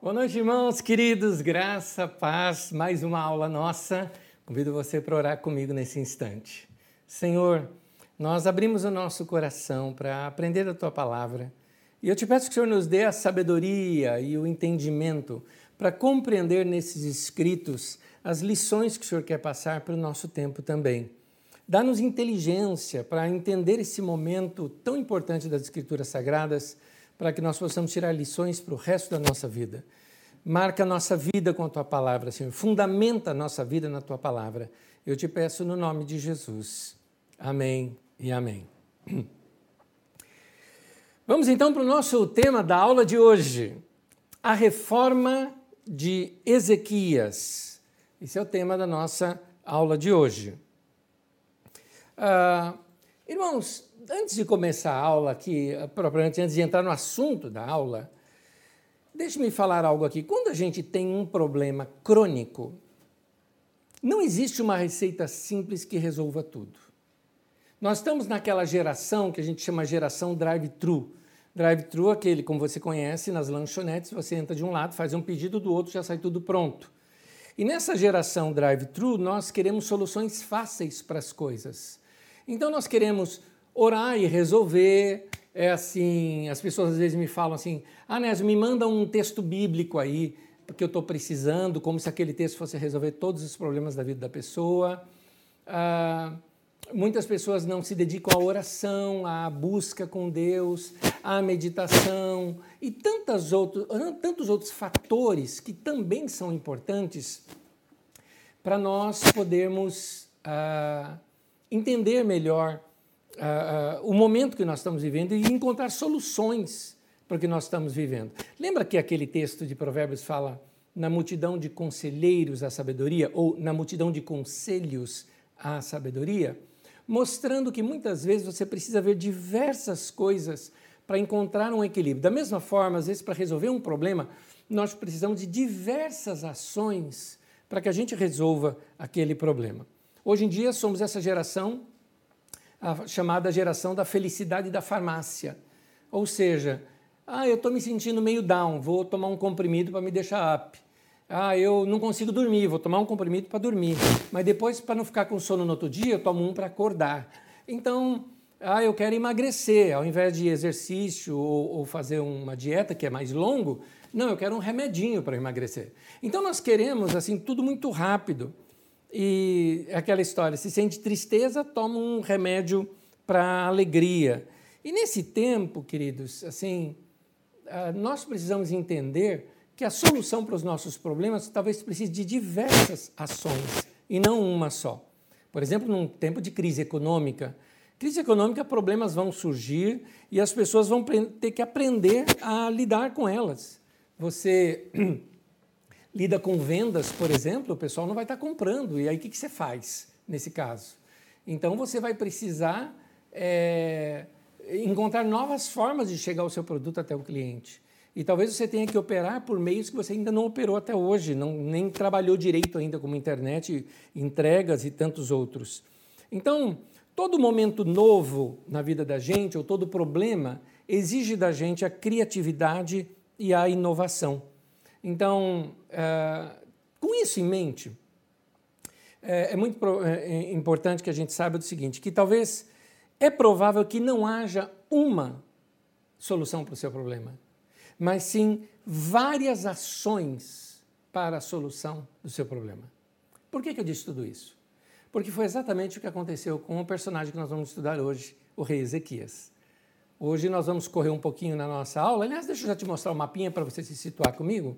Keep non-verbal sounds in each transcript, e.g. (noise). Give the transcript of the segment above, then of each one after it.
Boa noite, irmãos queridos, graça, paz, mais uma aula nossa. Convido você para orar comigo nesse instante. Senhor, nós abrimos o nosso coração para aprender a tua palavra e eu te peço que o Senhor nos dê a sabedoria e o entendimento para compreender nesses escritos as lições que o Senhor quer passar para o nosso tempo também. Dá-nos inteligência para entender esse momento tão importante das Escrituras Sagradas para que nós possamos tirar lições para o resto da nossa vida. Marca a nossa vida com a tua palavra, Senhor. Fundamenta a nossa vida na tua palavra. Eu te peço no nome de Jesus. Amém e amém. (clears throat) Vamos então para o nosso tema da aula de hoje: a reforma de Ezequias. Esse é o tema da nossa aula de hoje. Uh, irmãos, antes de começar a aula aqui, propriamente antes de entrar no assunto da aula, deixe-me falar algo aqui. Quando a gente tem um problema crônico, não existe uma receita simples que resolva tudo. Nós estamos naquela geração que a gente chama geração drive-thru. Drive-thru, aquele, como você conhece, nas lanchonetes, você entra de um lado, faz um pedido, do outro já sai tudo pronto. E nessa geração drive-thru, nós queremos soluções fáceis para as coisas. Então nós queremos orar e resolver. É assim, as pessoas às vezes me falam assim: "Ah, Nésio, me manda um texto bíblico aí, porque eu estou precisando", como se aquele texto fosse resolver todos os problemas da vida da pessoa. Ah, muitas pessoas não se dedicam à oração, à busca com Deus, à meditação e tantas outros, tantos outros fatores que também são importantes para nós podermos ah, entender melhor uh, uh, o momento que nós estamos vivendo e encontrar soluções para o que nós estamos vivendo. Lembra que aquele texto de Provérbios fala na multidão de conselheiros a sabedoria ou na multidão de conselhos a sabedoria? Mostrando que muitas vezes você precisa ver diversas coisas para encontrar um equilíbrio. Da mesma forma, às vezes, para resolver um problema, nós precisamos de diversas ações para que a gente resolva aquele problema. Hoje em dia somos essa geração, a chamada geração da felicidade da farmácia. Ou seja, ah, eu estou me sentindo meio down, vou tomar um comprimido para me deixar up. Ah, eu não consigo dormir, vou tomar um comprimido para dormir. Mas depois, para não ficar com sono no outro dia, eu tomo um para acordar. Então, ah, eu quero emagrecer, ao invés de exercício ou, ou fazer uma dieta que é mais longo, não, eu quero um remedinho para emagrecer. Então nós queremos assim tudo muito rápido. E aquela história, se sente tristeza, toma um remédio para alegria. E nesse tempo, queridos, assim, ah, nós precisamos entender que a solução para os nossos problemas talvez precise de diversas ações e não uma só. Por exemplo, num tempo de crise econômica, crise econômica, problemas vão surgir e as pessoas vão ter que aprender a lidar com elas. Você (clears throat) lida com vendas, por exemplo, o pessoal não vai estar comprando. E aí o que, que você faz nesse caso? Então você vai precisar é, encontrar novas formas de chegar o seu produto até o cliente. E talvez você tenha que operar por meios que você ainda não operou até hoje, não, nem trabalhou direito ainda, como internet, entregas e tantos outros. Então, todo momento novo na vida da gente, ou todo problema, exige da gente a criatividade e a inovação. Então, é, com isso em mente, é, é muito é, é importante que a gente saiba do seguinte: que talvez é provável que não haja uma solução para o seu problema, mas sim várias ações para a solução do seu problema. Por que, que eu disse tudo isso? Porque foi exatamente o que aconteceu com o personagem que nós vamos estudar hoje, o rei Ezequias. Hoje nós vamos correr um pouquinho na nossa aula. Aliás, deixa eu já te mostrar o um mapinha para você se situar comigo.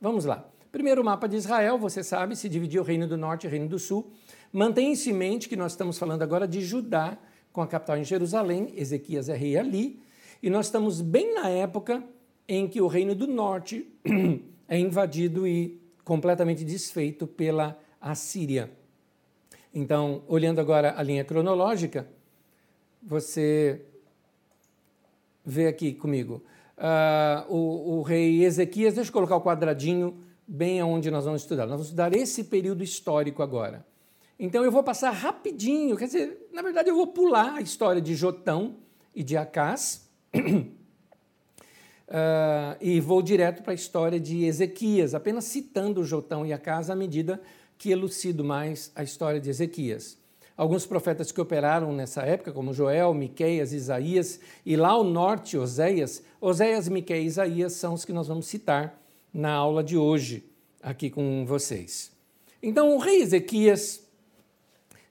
Vamos lá. Primeiro, o mapa de Israel, você sabe, se dividiu o Reino do Norte e o Reino do Sul. Mantenha-se em mente que nós estamos falando agora de Judá, com a capital em Jerusalém, Ezequias é rei ali, e nós estamos bem na época em que o Reino do Norte (clears throat) é invadido e completamente desfeito pela Assíria. Então, olhando agora a linha cronológica, você vê aqui comigo uh, o, o, rei Ezequias. Deixa eu colocar o quadradinho bem aonde nós vamos estudar. Nós vamos estudar esse período histórico agora. Então eu vou passar rapidinho, quer dizer, na verdade eu vou pular a história de Jotão e de Acás. uh, (clears throat) e vou direto para a história de Ezequias, apenas citando Jotão e a casa à medida que elucido mais a história de Ezequias. Alguns profetas que operaram nessa época, como Joel, Miqueias, Isaías, e lá ao norte, Oséias, Oséias, Miqueias e Isaías são os que nós vamos citar na aula de hoje, aqui com vocês. Então, o rei Ezequias,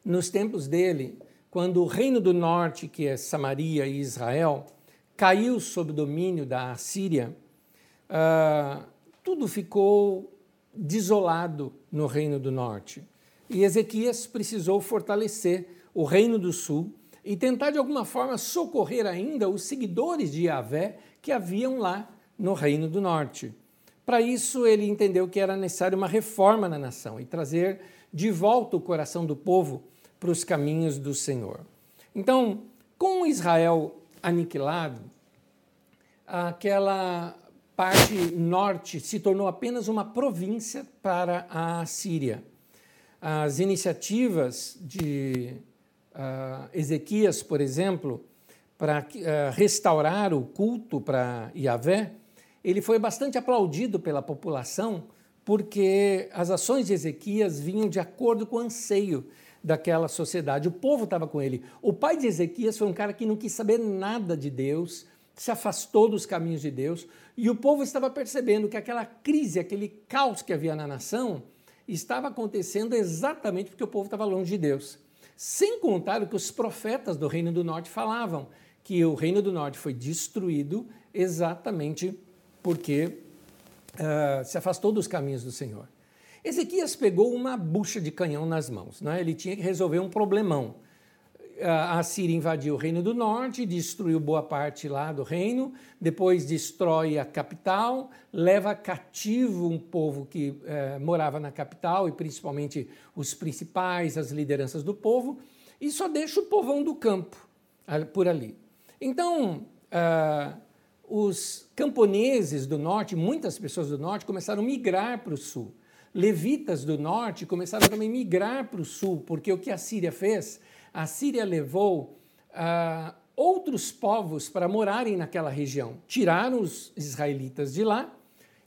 nos tempos dele, quando o reino do norte, que é Samaria e Israel, caiu sob domínio da Assíria, uh, tudo ficou desolado no reino do norte. E Ezequias precisou fortalecer o reino do sul e tentar de alguma forma socorrer ainda os seguidores de Yahvé que haviam lá no reino do norte. Para isso, ele entendeu que era necessário uma reforma na nação e trazer de volta o coração do povo para os caminhos do Senhor. Então, com Israel aniquilado, aquela parte norte se tornou apenas uma província para a Síria. As iniciativas de uh, Ezequias, por exemplo, para uh, restaurar o culto para Yahvé, ele foi bastante aplaudido pela população, porque as ações de Ezequias vinham de acordo com o anseio daquela sociedade. O povo estava com ele. O pai de Ezequias foi um cara que não quis saber nada de Deus, se afastou dos caminhos de Deus, e o povo estava percebendo que aquela crise, aquele caos que havia na nação, estava acontecendo exatamente porque o povo estava longe de Deus. Sem contar o que os profetas do Reino do Norte falavam, que o Reino do Norte foi destruído exatamente porque uh, se afastou dos caminhos do Senhor. Ezequias pegou uma bucha de canhão nas mãos, né? ele tinha que resolver um problemão. A Síria invadiu o Reino do Norte, destruiu boa parte lá do reino, depois destrói a capital, leva cativo um povo que eh, morava na capital e principalmente os principais, as lideranças do povo, e só deixa o povão do campo por ali. Então, os camponeses do norte, muitas pessoas do norte, começaram a migrar para o sul. Levitas do norte começaram também a migrar para o sul, porque o que a Síria fez? A Síria levou uh, outros povos para morarem naquela região. Tiraram os israelitas de lá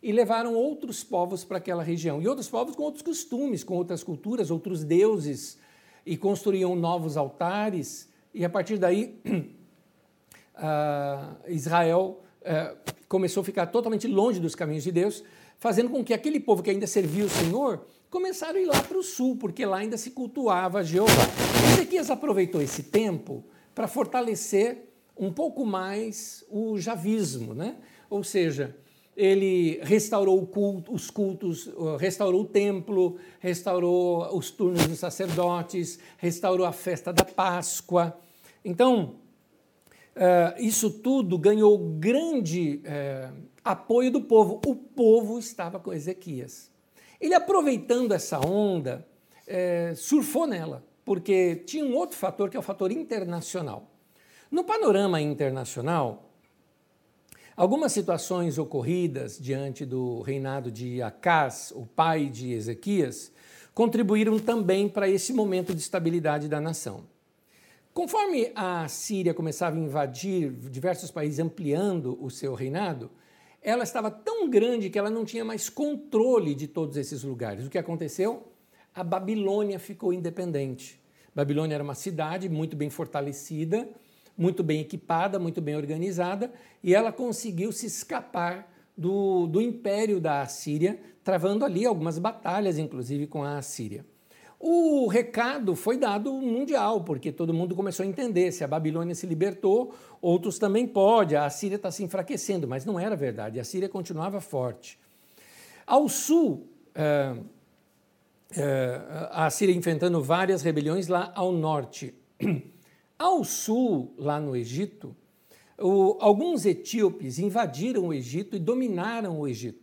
e levaram outros povos para aquela região. E outros povos com outros costumes, com outras culturas, outros deuses, e construíam novos altares. E a partir daí, uh, (clears throat) Israel é, começou a ficar totalmente longe dos caminhos de Deus, fazendo com que aquele povo que ainda servia o Senhor começaram a ir lá para o sul, porque lá ainda se cultuava Jeová. Ezequias aproveitou esse tempo para fortalecer um pouco mais o javismo, né? ou seja, ele restaurou culto, os cultos, restaurou o templo, restaurou os turnos dos sacerdotes, restaurou a festa da Páscoa. Então, Uh, isso tudo ganhou grande uh, apoio do povo. O povo estava com Ezequias. Ele, aproveitando essa onda, uh, surfou nela, porque tinha um outro fator que é o fator internacional. No panorama internacional, algumas situações ocorridas diante do reinado de Acás, o pai de Ezequias, contribuíram também para esse momento de estabilidade da nação. Conforme a Síria começava a invadir diversos países, ampliando o seu reinado, ela estava tão grande que ela não tinha mais controle de todos esses lugares. O que aconteceu? A Babilônia ficou independente. Babilônia era uma cidade muito bem fortalecida, muito bem equipada, muito bem organizada, e ela conseguiu se escapar do, do império da Assíria, travando ali algumas batalhas, inclusive com a Assíria. O recado foi dado mundial, porque todo mundo começou a entender: se a Babilônia se libertou, outros também podem. A Síria está se enfraquecendo, mas não era verdade, a Síria continuava forte. Ao sul, é, é, a Síria enfrentando várias rebeliões lá ao norte. (clears throat) Ao sul, lá no Egito, o, alguns etíopes invadiram o Egito e dominaram o Egito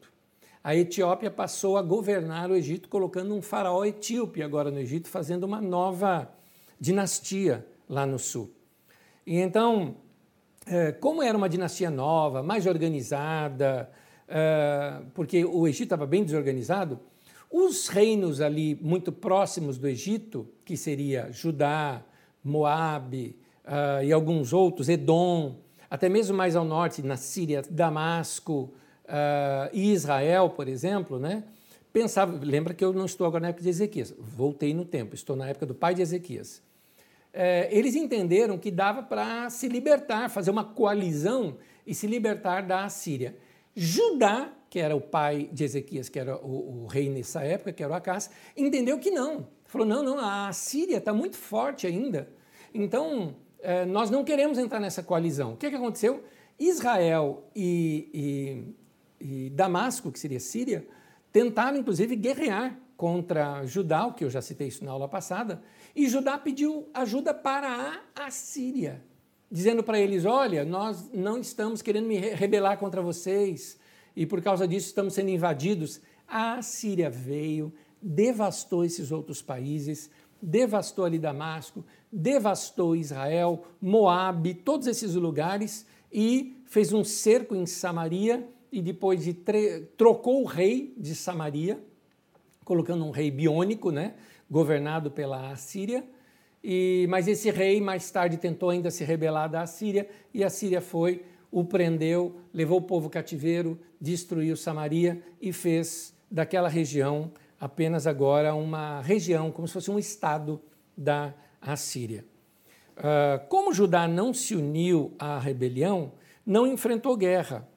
a Etiópia passou a governar o Egito, colocando um faraó etíope agora no Egito, fazendo uma nova dinastia lá no sul. E então, é, como era uma dinastia nova, mais organizada, é, porque o Egito estava bem desorganizado, os reinos ali muito próximos do Egito, que seria Judá, Moabe uh, e alguns outros, Edom, até mesmo mais ao norte, na Síria, Damasco uh, e Israel, por exemplo, né? pensava, lembra que eu não estou agora na época de Ezequias, voltei no tempo, estou na época do pai de Ezequias. É, eles entenderam que dava para se libertar, fazer uma coalizão e se libertar da Assíria. Judá, que era o pai de Ezequias, que era o, o rei nessa época, que era o Acás, entendeu que não. Falou: não, não, a Síria está muito forte ainda. Então, é, nós não queremos entrar nessa coalizão. O que, que aconteceu? Israel e, e, Damasco, que seria Síria, tentaram inclusive guerrear contra Judá, que eu já citei isso na aula passada, e Judá pediu ajuda para a Assíria, dizendo para eles: Olha, nós não estamos querendo me rebelar contra vocês, e por causa disso estamos sendo invadidos. A Assíria veio, devastou esses outros países, devastou ali Damasco, devastou Israel, Moabe, todos esses lugares e fez um cerco em Samaria e depois de trocou o rei de Samaria, colocando um rei biônico, né, governado pela Assíria. E, mas esse rei mais tarde tentou ainda se rebelar da Assíria e a Síria foi, o prendeu, levou o povo cativeiro, destruiu Samaria e fez daquela região apenas agora uma região, como se fosse um estado da Assíria. Uh, como Judá não se uniu à rebelião, não enfrentou guerra,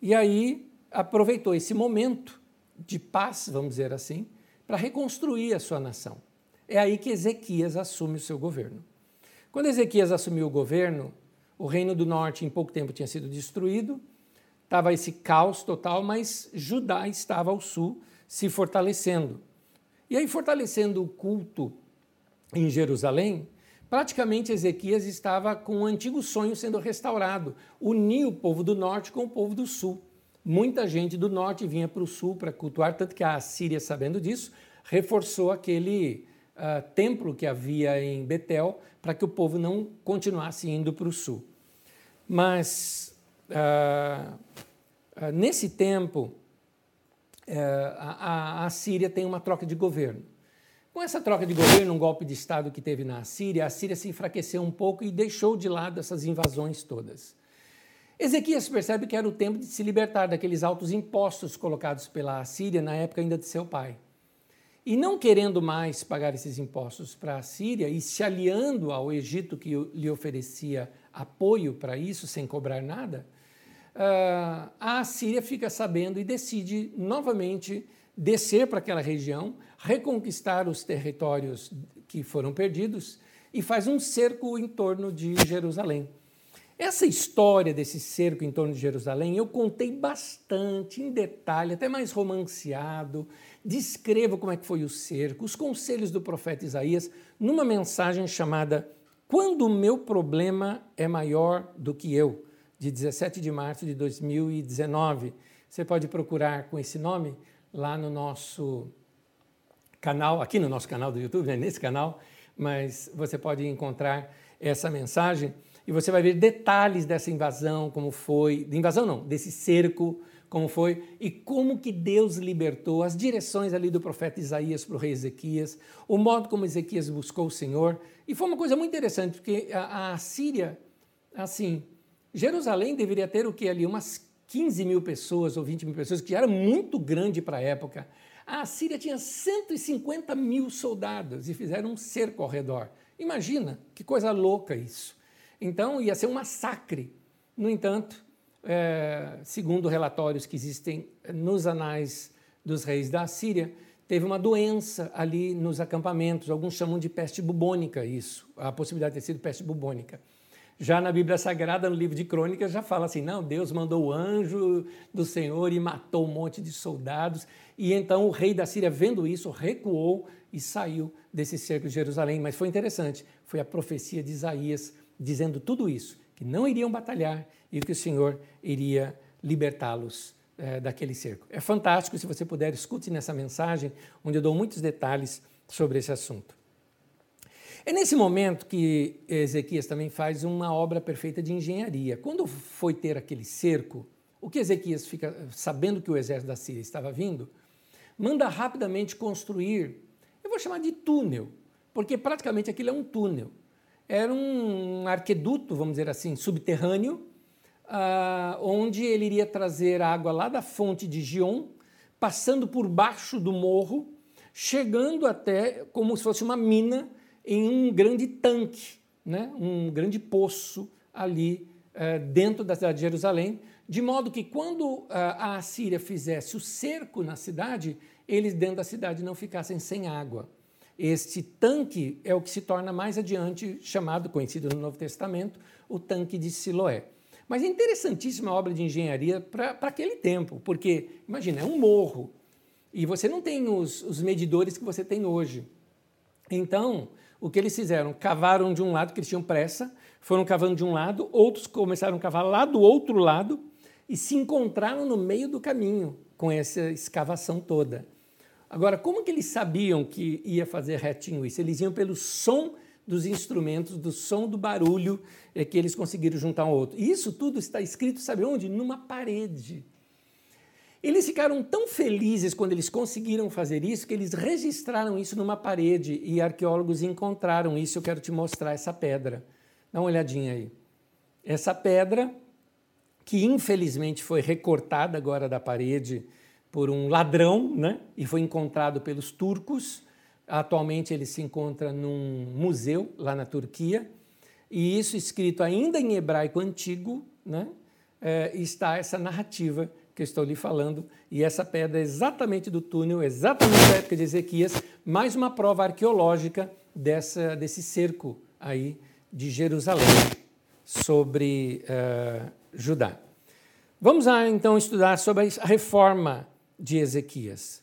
e aí aproveitou esse momento de paz, vamos dizer assim, para reconstruir a sua nação. É aí que Ezequias assume o seu governo. Quando Ezequias assumiu o governo, o reino do norte em pouco tempo tinha sido destruído, estava esse caos total, mas Judá estava ao sul se fortalecendo. E aí, fortalecendo o culto em Jerusalém, praticamente Ezequias estava com o um antigo sonho sendo restaurado, unir o povo do norte com o povo do sul. Muita gente do norte vinha para o sul para cultuar, tanto que a Síria, sabendo disso, reforçou aquele uh, templo que havia em Betel para que o povo não continuasse indo para o sul. Mas uh, uh, nesse tempo, eh, a, a Síria tem uma troca de governo. Com essa troca de governo, um golpe de Estado que teve na Síria, a Síria se enfraqueceu um pouco e deixou de lado essas invasões todas. Ezequias percebe que era o tempo de se libertar daqueles altos impostos colocados pela Síria na época ainda de seu pai. E não querendo mais pagar esses impostos para a Síria e se aliando ao Egito que lhe oferecia apoio para isso sem cobrar nada, ah, a Síria fica sabendo e decide novamente descer para aquela região, reconquistar os territórios que foram perdidos e faz um cerco em torno de Jerusalém. Essa história desse cerco em torno de Jerusalém eu contei bastante, em detalhe, até mais romanceado. Descrevo como é que foi o cerco, os conselhos do profeta Isaías, numa mensagem chamada Quando o meu problema é maior do que eu, de 17 de março de 2019. Você pode procurar com esse nome lá no nosso canal, aqui no nosso canal do YouTube, né, nesse canal, mas você pode encontrar essa mensagem e você vai ver detalhes dessa invasão, como foi, de invasão não, desse cerco, como foi e como que Deus libertou as direções ali do profeta Isaías para o rei Ezequias, o modo como Ezequias buscou o Senhor e foi uma coisa muito interessante porque a, a Síria, assim, Jerusalém deveria ter o que ali umas 15 mil pessoas ou 20 mil pessoas, que era muito grande para a época. A Síria tinha 150 mil soldados e fizeram um cerco ao redor. Imagina, que coisa louca isso. Então ia ser um massacre. No entanto, é, segundo relatórios que existem nos anais dos reis da Síria, teve uma doença ali nos acampamentos, alguns chamam de peste bubônica isso, a possibilidade de ter sido peste bubônica. Já na Bíblia Sagrada, no livro de Crônicas, já fala assim: não, Deus mandou o anjo do Senhor e matou um monte de soldados. E então o rei da Síria, vendo isso, recuou e saiu desse cerco de Jerusalém. Mas foi interessante, foi a profecia de Isaías dizendo tudo isso: que não iriam batalhar e que o Senhor iria libertá-los é, daquele cerco. É fantástico, se você puder, escute nessa mensagem, onde eu dou muitos detalhes sobre esse assunto. É nesse momento que Ezequias também faz uma obra perfeita de engenharia. Quando foi ter aquele cerco, o que Ezequias fica sabendo que o exército da Síria estava vindo, manda rapidamente construir, eu vou chamar de túnel, porque praticamente aquilo é um túnel. Era um arqueduto, vamos dizer assim, subterrâneo, ah, onde ele iria trazer água lá da fonte de Gion, passando por baixo do morro, chegando até como se fosse uma mina em um grande tanque, né? um grande poço ali eh, dentro da cidade de Jerusalém, de modo que quando ah, a Assíria fizesse o cerco na cidade, eles dentro da cidade não ficassem sem água. Este tanque é o que se torna mais adiante chamado, conhecido no Novo Testamento, o tanque de Siloé. Mas é interessantíssima a obra de engenharia para aquele tempo, porque, imagina, é um morro e você não tem os, os medidores que você tem hoje. Então, o que eles fizeram? Cavaram de um lado, que eles tinham pressa, foram cavando de um lado, outros começaram a cavar lá do outro lado e se encontraram no meio do caminho com essa escavação toda. Agora, como que eles sabiam que ia fazer retinho isso? Eles iam pelo som dos instrumentos, do som do barulho é que eles conseguiram juntar um ao outro. E isso tudo está escrito, sabe onde? Numa parede. Eles ficaram tão felizes quando eles conseguiram fazer isso que eles registraram isso numa parede e arqueólogos encontraram isso. Eu quero te mostrar essa pedra. Dá uma olhadinha aí. Essa pedra, que infelizmente foi recortada agora da parede por um ladrão né? e foi encontrado pelos turcos Atualmente ele se encontra num museu lá na Turquia, e isso escrito ainda em hebraico antigo, né? É, está essa narrativa que eu estou lhe falando, e essa pedra é exatamente do túnel, exatamente da época de Ezequias, mais uma prova arqueológica dessa, desse cerco aí de Jerusalém sobre uh, Judá. Vamos lá, então estudar sobre a reforma de Ezequias.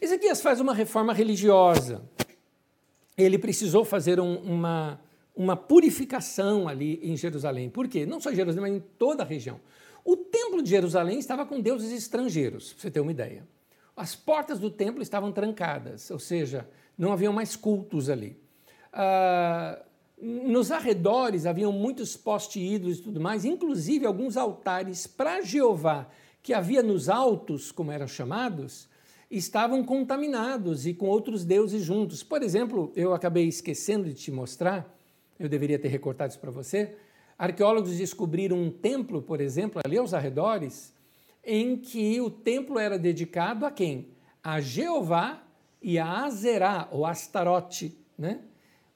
Ezequias faz uma reforma religiosa. Ele precisou fazer um, uma, uma purificação ali em Jerusalém. Por quê? Não só em Jerusalém, mas em toda a região. O templo de Jerusalém estava com deuses estrangeiros, para você ter uma ideia. As portas do templo estavam trancadas, ou seja, não haviam mais cultos ali. Ah, nos arredores haviam muitos poste-ídolos e tudo mais, inclusive alguns altares para Jeová, que havia nos altos, como eram chamados, estavam contaminados e com outros deuses juntos. Por exemplo, eu acabei esquecendo de te mostrar, eu deveria ter recortado isso para você. Arqueólogos descobriram um templo, por exemplo, ali aos arredores, em que o templo era dedicado a quem? A Jeová e a Azerá, ou Astarote, né?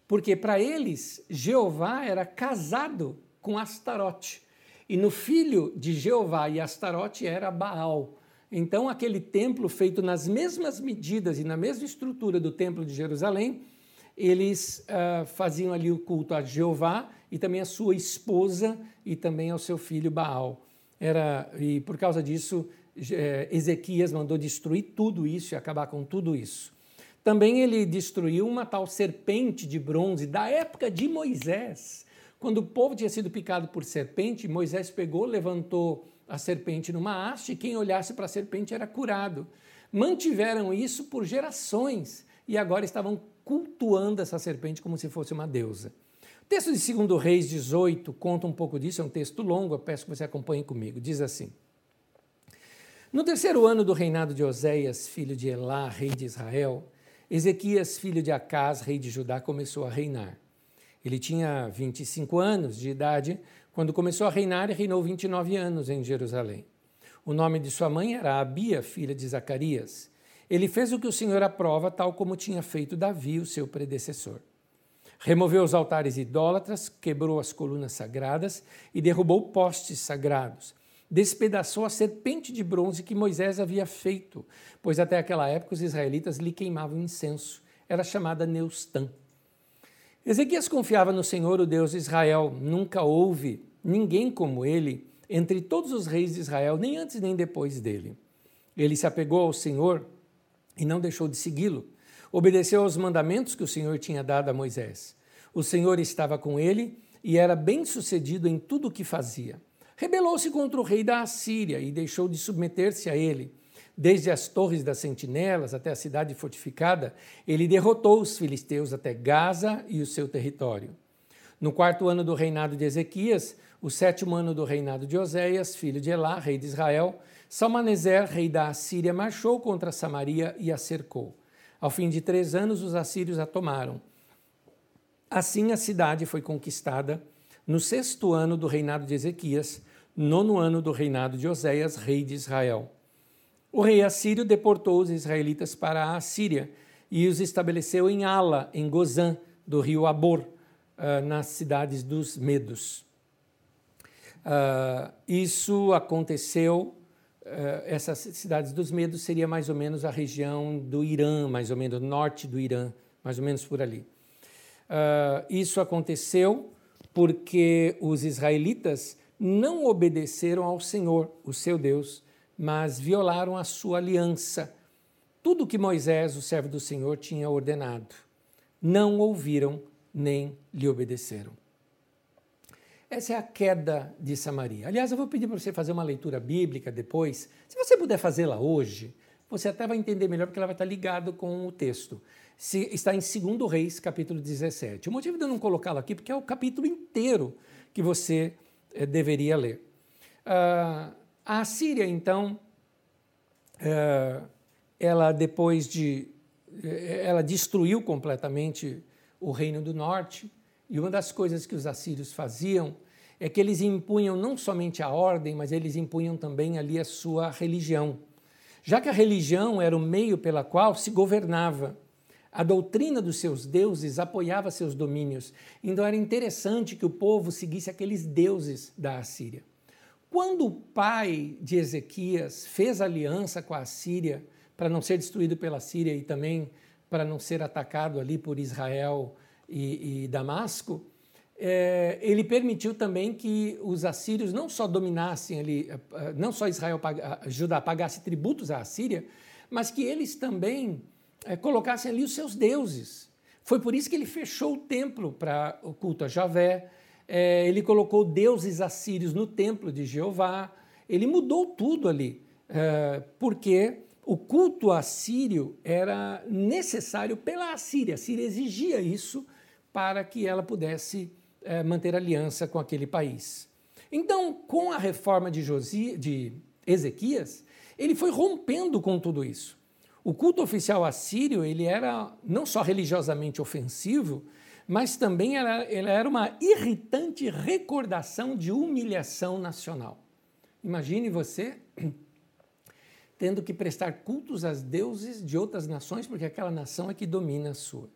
Porque para eles, Jeová era casado com Astarote. E no filho de Jeová e Astarote era Baal. Então, aquele templo feito nas mesmas medidas e na mesma estrutura do templo de Jerusalém, eles uh, faziam ali o culto a Jeová e também a sua esposa e também ao seu filho Baal. Era, e por causa disso, eh, Ezequias mandou destruir tudo isso e acabar com tudo isso. Também ele destruiu uma tal serpente de bronze da época de Moisés. Quando o povo tinha sido picado por serpente, Moisés pegou, levantou a serpente numa haste e quem olhasse para a serpente era curado. Mantiveram isso por gerações e agora estavam cultuando essa serpente como se fosse uma deusa. O texto de 2 Reis 18 conta um pouco disso, é um texto longo, eu peço que você acompanhe comigo. Diz assim: No terceiro ano do reinado de Oséias, filho de Elá, rei de Israel, Ezequias, filho de Acás, rei de Judá, começou a reinar. Ele tinha 25 anos de idade quando começou a reinar, reinou 29 anos em Jerusalém. O nome de sua mãe era Abia, filha de Zacarias. Ele fez o que o Senhor aprova, tal como tinha feito Davi, o seu predecessor. Removeu os altares idólatras, quebrou as colunas sagradas e derrubou postes sagrados. Despedaçou a serpente de bronze que Moisés havia feito, pois até aquela época os israelitas lhe queimavam incenso. Era chamada Neustã. Ezequias confiava no Senhor, o Deus de Israel. Nunca houve ninguém como ele entre todos os reis de Israel, nem antes nem depois dele. Ele se apegou ao Senhor e não deixou de segui-lo. Obedeceu aos mandamentos que o Senhor tinha dado a Moisés. O Senhor estava com ele e era bem-sucedido em tudo o que fazia. Rebelou-se contra o rei da Assíria e deixou de submeter-se a ele. Desde as torres das sentinelas até a cidade fortificada, ele derrotou os filisteus até Gaza e o seu território. No quarto ano do reinado de Ezequias, o sétimo ano do reinado de Oséias, filho de Elá, rei de Israel, Salmaneser, rei da Assíria, marchou contra Samaria e a cercou. Ao fim de três anos, os assírios a tomaram. Assim, a cidade foi conquistada no sexto ano do reinado de Ezequias, nono ano do reinado de Oséias, rei de Israel. O rei assírio deportou os israelitas para a Assíria e os estabeleceu em Ala, em Gozã, do rio Abor, uh, nas cidades dos Medos. Uh, isso aconteceu, essas cidades dos Medos seria mais ou menos a região do Irã, mais ou menos norte do Irã, mais ou menos por ali. isso aconteceu porque os israelitas não obedeceram ao Senhor, o seu Deus, mas violaram a sua aliança, tudo que Moisés, o servo do Senhor, tinha ordenado. Não ouviram nem lhe obedeceram. Essa é a queda de Samaria. Aliás, eu vou pedir para você fazer uma leitura bíblica depois. Se você puder fazê-la hoje, você até vai entender melhor porque ela vai estar ligada com o texto. Se, está em 2 Reis, capítulo 17. O motivo de eu não colocá-lo aqui porque é o capítulo inteiro que você eh, deveria ler. Uh, a Síria, então, uh, ela depois de. Eh, ela destruiu completamente o Reino do Norte, e uma das coisas que os assírios faziam é que eles impunham não somente a ordem, mas eles impunham também ali a sua religião. Já que a religião era o meio pela qual se governava, a doutrina dos seus deuses apoiava seus domínios. Então era interessante que o povo seguisse aqueles deuses da Assíria. Quando o pai de Ezequias fez aliança com a Assíria para não ser destruído pela Síria e também para não ser atacado ali por Israel e, e Damasco, é, ele permitiu também que os assírios não só dominassem ali, eh, eh, não só Israel, Judá pagasse tributos à Assíria, mas que eles também é, colocassem ali os seus deuses. Foi por isso que ele fechou o templo para o culto a Javé, é, ele colocou deuses assírios no templo de Jeová, ele mudou tudo ali, porque o culto assírio era necessário pela Assíria. A Síria exigia isso para que ela pudesse é, manter aliança com aquele país. Então, com a reforma de, Josi, de Ezequias, ele foi rompendo com tudo isso. O culto oficial assírio ele era não só religiosamente ofensivo, mas também era, ele era uma irritante recordação de humilhação nacional. Imagine você tendo que prestar cultos aos deuses de outras nações, porque aquela nação é que domina a sua.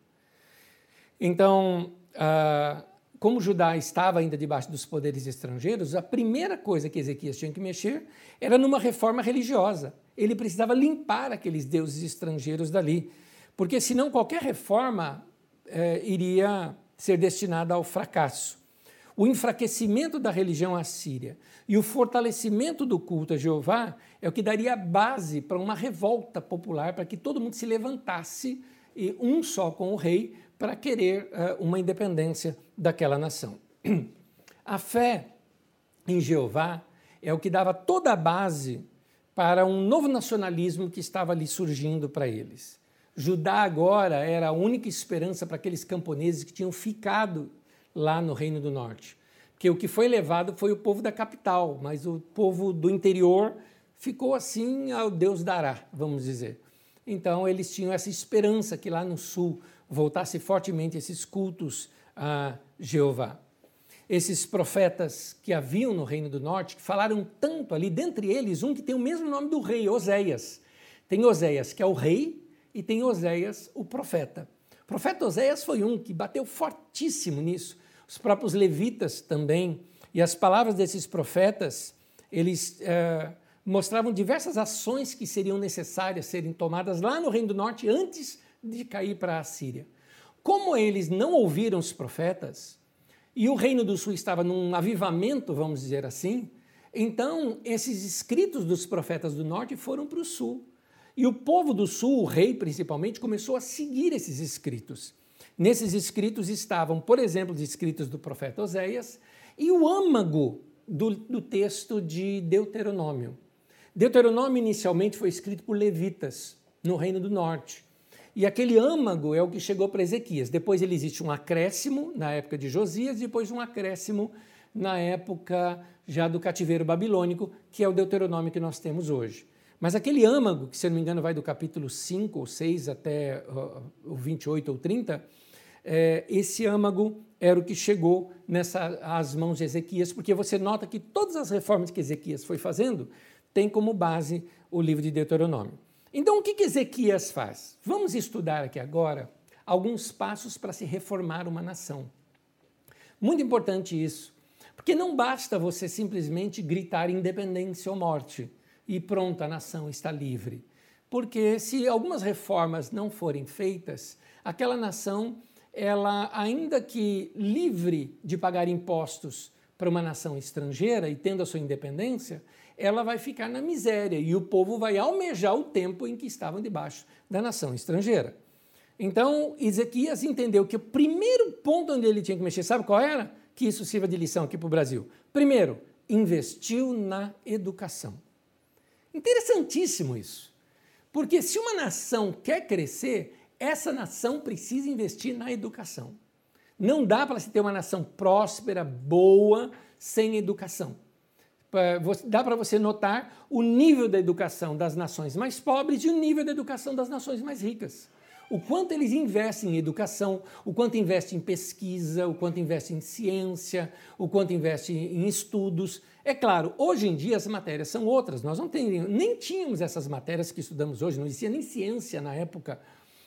Então, ah, como Judá estava ainda debaixo dos poderes estrangeiros, a primeira coisa que Ezequias tinha que mexer era numa reforma religiosa ele precisava limpar aqueles deuses estrangeiros dali, porque senão qualquer reforma eh, iria ser destinada ao fracasso. O enfraquecimento da religião assíria e o fortalecimento do culto a Jeová é o que daria base para uma revolta popular, para que todo mundo se levantasse, e um só com o rei, para querer uh, uma independência daquela nação. A fé em Jeová é o que dava toda a base para um novo nacionalismo que estava ali surgindo para eles. Judá agora era a única esperança para aqueles camponeses que tinham ficado lá no Reino do Norte. Porque o que foi levado foi o povo da capital, mas o povo do interior ficou assim ao Deus dará, vamos dizer. Então eles tinham essa esperança que lá no sul voltasse fortemente esses cultos a Jeová esses profetas que haviam no Reino do Norte, que falaram tanto ali, dentre eles um que tem o mesmo nome do rei, Oséias. Tem Oséias, que é o rei, e tem Oséias, o profeta. O profeta Oséias foi um que bateu fortíssimo nisso. Os próprios levitas também. E as palavras desses profetas, eles é, mostravam diversas ações que seriam necessárias serem tomadas lá no Reino do Norte antes de cair para a Síria. Como eles não ouviram os profetas, e o Reino do Sul estava num avivamento, vamos dizer assim, então esses escritos dos profetas do norte foram para o sul. E o povo do sul, o rei principalmente, começou a seguir esses escritos. Nesses escritos estavam, por exemplo, os escritos do profeta Oséias e o âmago do, do texto de Deuteronômio. Deuteronômio inicialmente foi escrito por levitas no Reino do Norte. E aquele âmago é o que chegou para Ezequias. Depois ele existe um acréscimo na época de Josias, depois um acréscimo na época já do cativeiro babilônico, que é o Deuteronômio que nós temos hoje. Mas aquele âmago, que se não me engano vai do capítulo 5 ou 6 até o 28 ou 30, é, esse âmago era o que chegou nessa, às mãos de Ezequias, porque você nota que todas as reformas que Ezequias foi fazendo têm como base o livro de Deuteronômio. Então, o que, que Ezequias faz? Vamos estudar aqui agora alguns passos para se reformar uma nação. Muito importante isso, porque não basta você simplesmente gritar independência ou morte e pronto, a nação está livre. Porque se algumas reformas não forem feitas, aquela nação ela, ainda que livre de pagar impostos para uma nação estrangeira e tendo a sua independência, ela vai ficar na miséria e o povo vai almejar o tempo em que estavam debaixo da nação estrangeira. Então, Ezequias entendeu que o primeiro ponto onde ele tinha que mexer, sabe qual era? Que isso sirva de lição aqui para o Brasil. Primeiro, investiu na educação. Interessantíssimo isso. Porque se uma nação quer crescer, essa nação precisa investir na educação. Não dá para se ter uma nação próspera, boa, sem educação. Dá para você notar o nível da educação das nações mais pobres e o nível da educação das nações mais ricas. O quanto eles investem em educação, o quanto investem em pesquisa, o quanto investem em ciência, o quanto investem em estudos. É claro, hoje em dia as matérias são outras. Nós não tem, nem tínhamos essas matérias que estudamos hoje, não existia nem ciência na época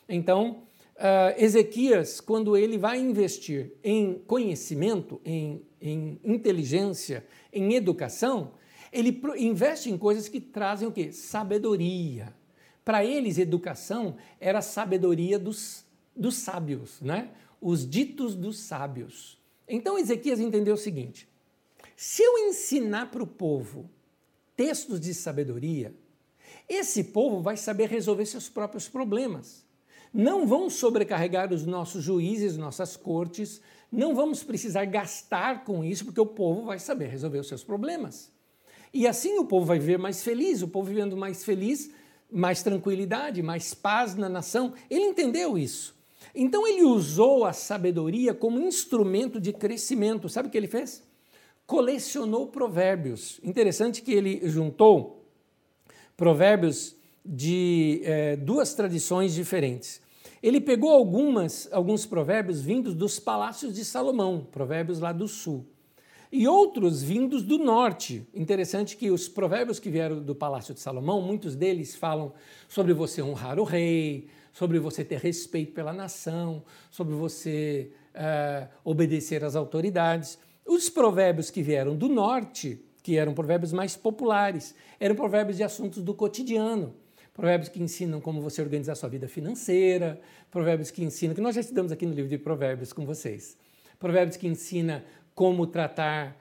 então, uh, Ezequias, quando ele vai investir em conhecimento, em, em inteligência, em educação, ele investe em coisas que trazem o quê? Sabedoria. Para eles, educação era a sabedoria dos, dos sábios, né? os ditos dos sábios. Então Ezequias entendeu o seguinte: se eu ensinar para o povo textos de sabedoria, esse povo vai saber resolver seus próprios problemas não vão sobrecarregar os nossos juízes, nossas cortes, não vamos precisar gastar com isso, porque o povo vai saber resolver os seus problemas. E assim o povo vai viver mais feliz, o povo vivendo mais feliz, mais tranquilidade, mais paz na nação. Ele entendeu isso. Então ele usou a sabedoria como instrumento de crescimento. Sabe o que ele fez? Colecionou provérbios. Interessante que ele juntou provérbios de é, duas tradições diferentes. Ele pegou algumas, alguns provérbios vindos dos palácios de Salomão, provérbios lá do sul, e outros vindos do norte. Interessante que os provérbios que vieram do palácio de Salomão, muitos deles falam sobre você honrar o rei, sobre você ter respeito pela nação, sobre você uh, obedecer às autoridades. Os provérbios que vieram do norte, que eram provérbios mais populares, eram provérbios de assuntos do cotidiano provérbios que ensinam como você organizar sua vida financeira, provérbios que ensinam, que nós já estudamos aqui no livro de provérbios com vocês, provérbios que ensina como tratar,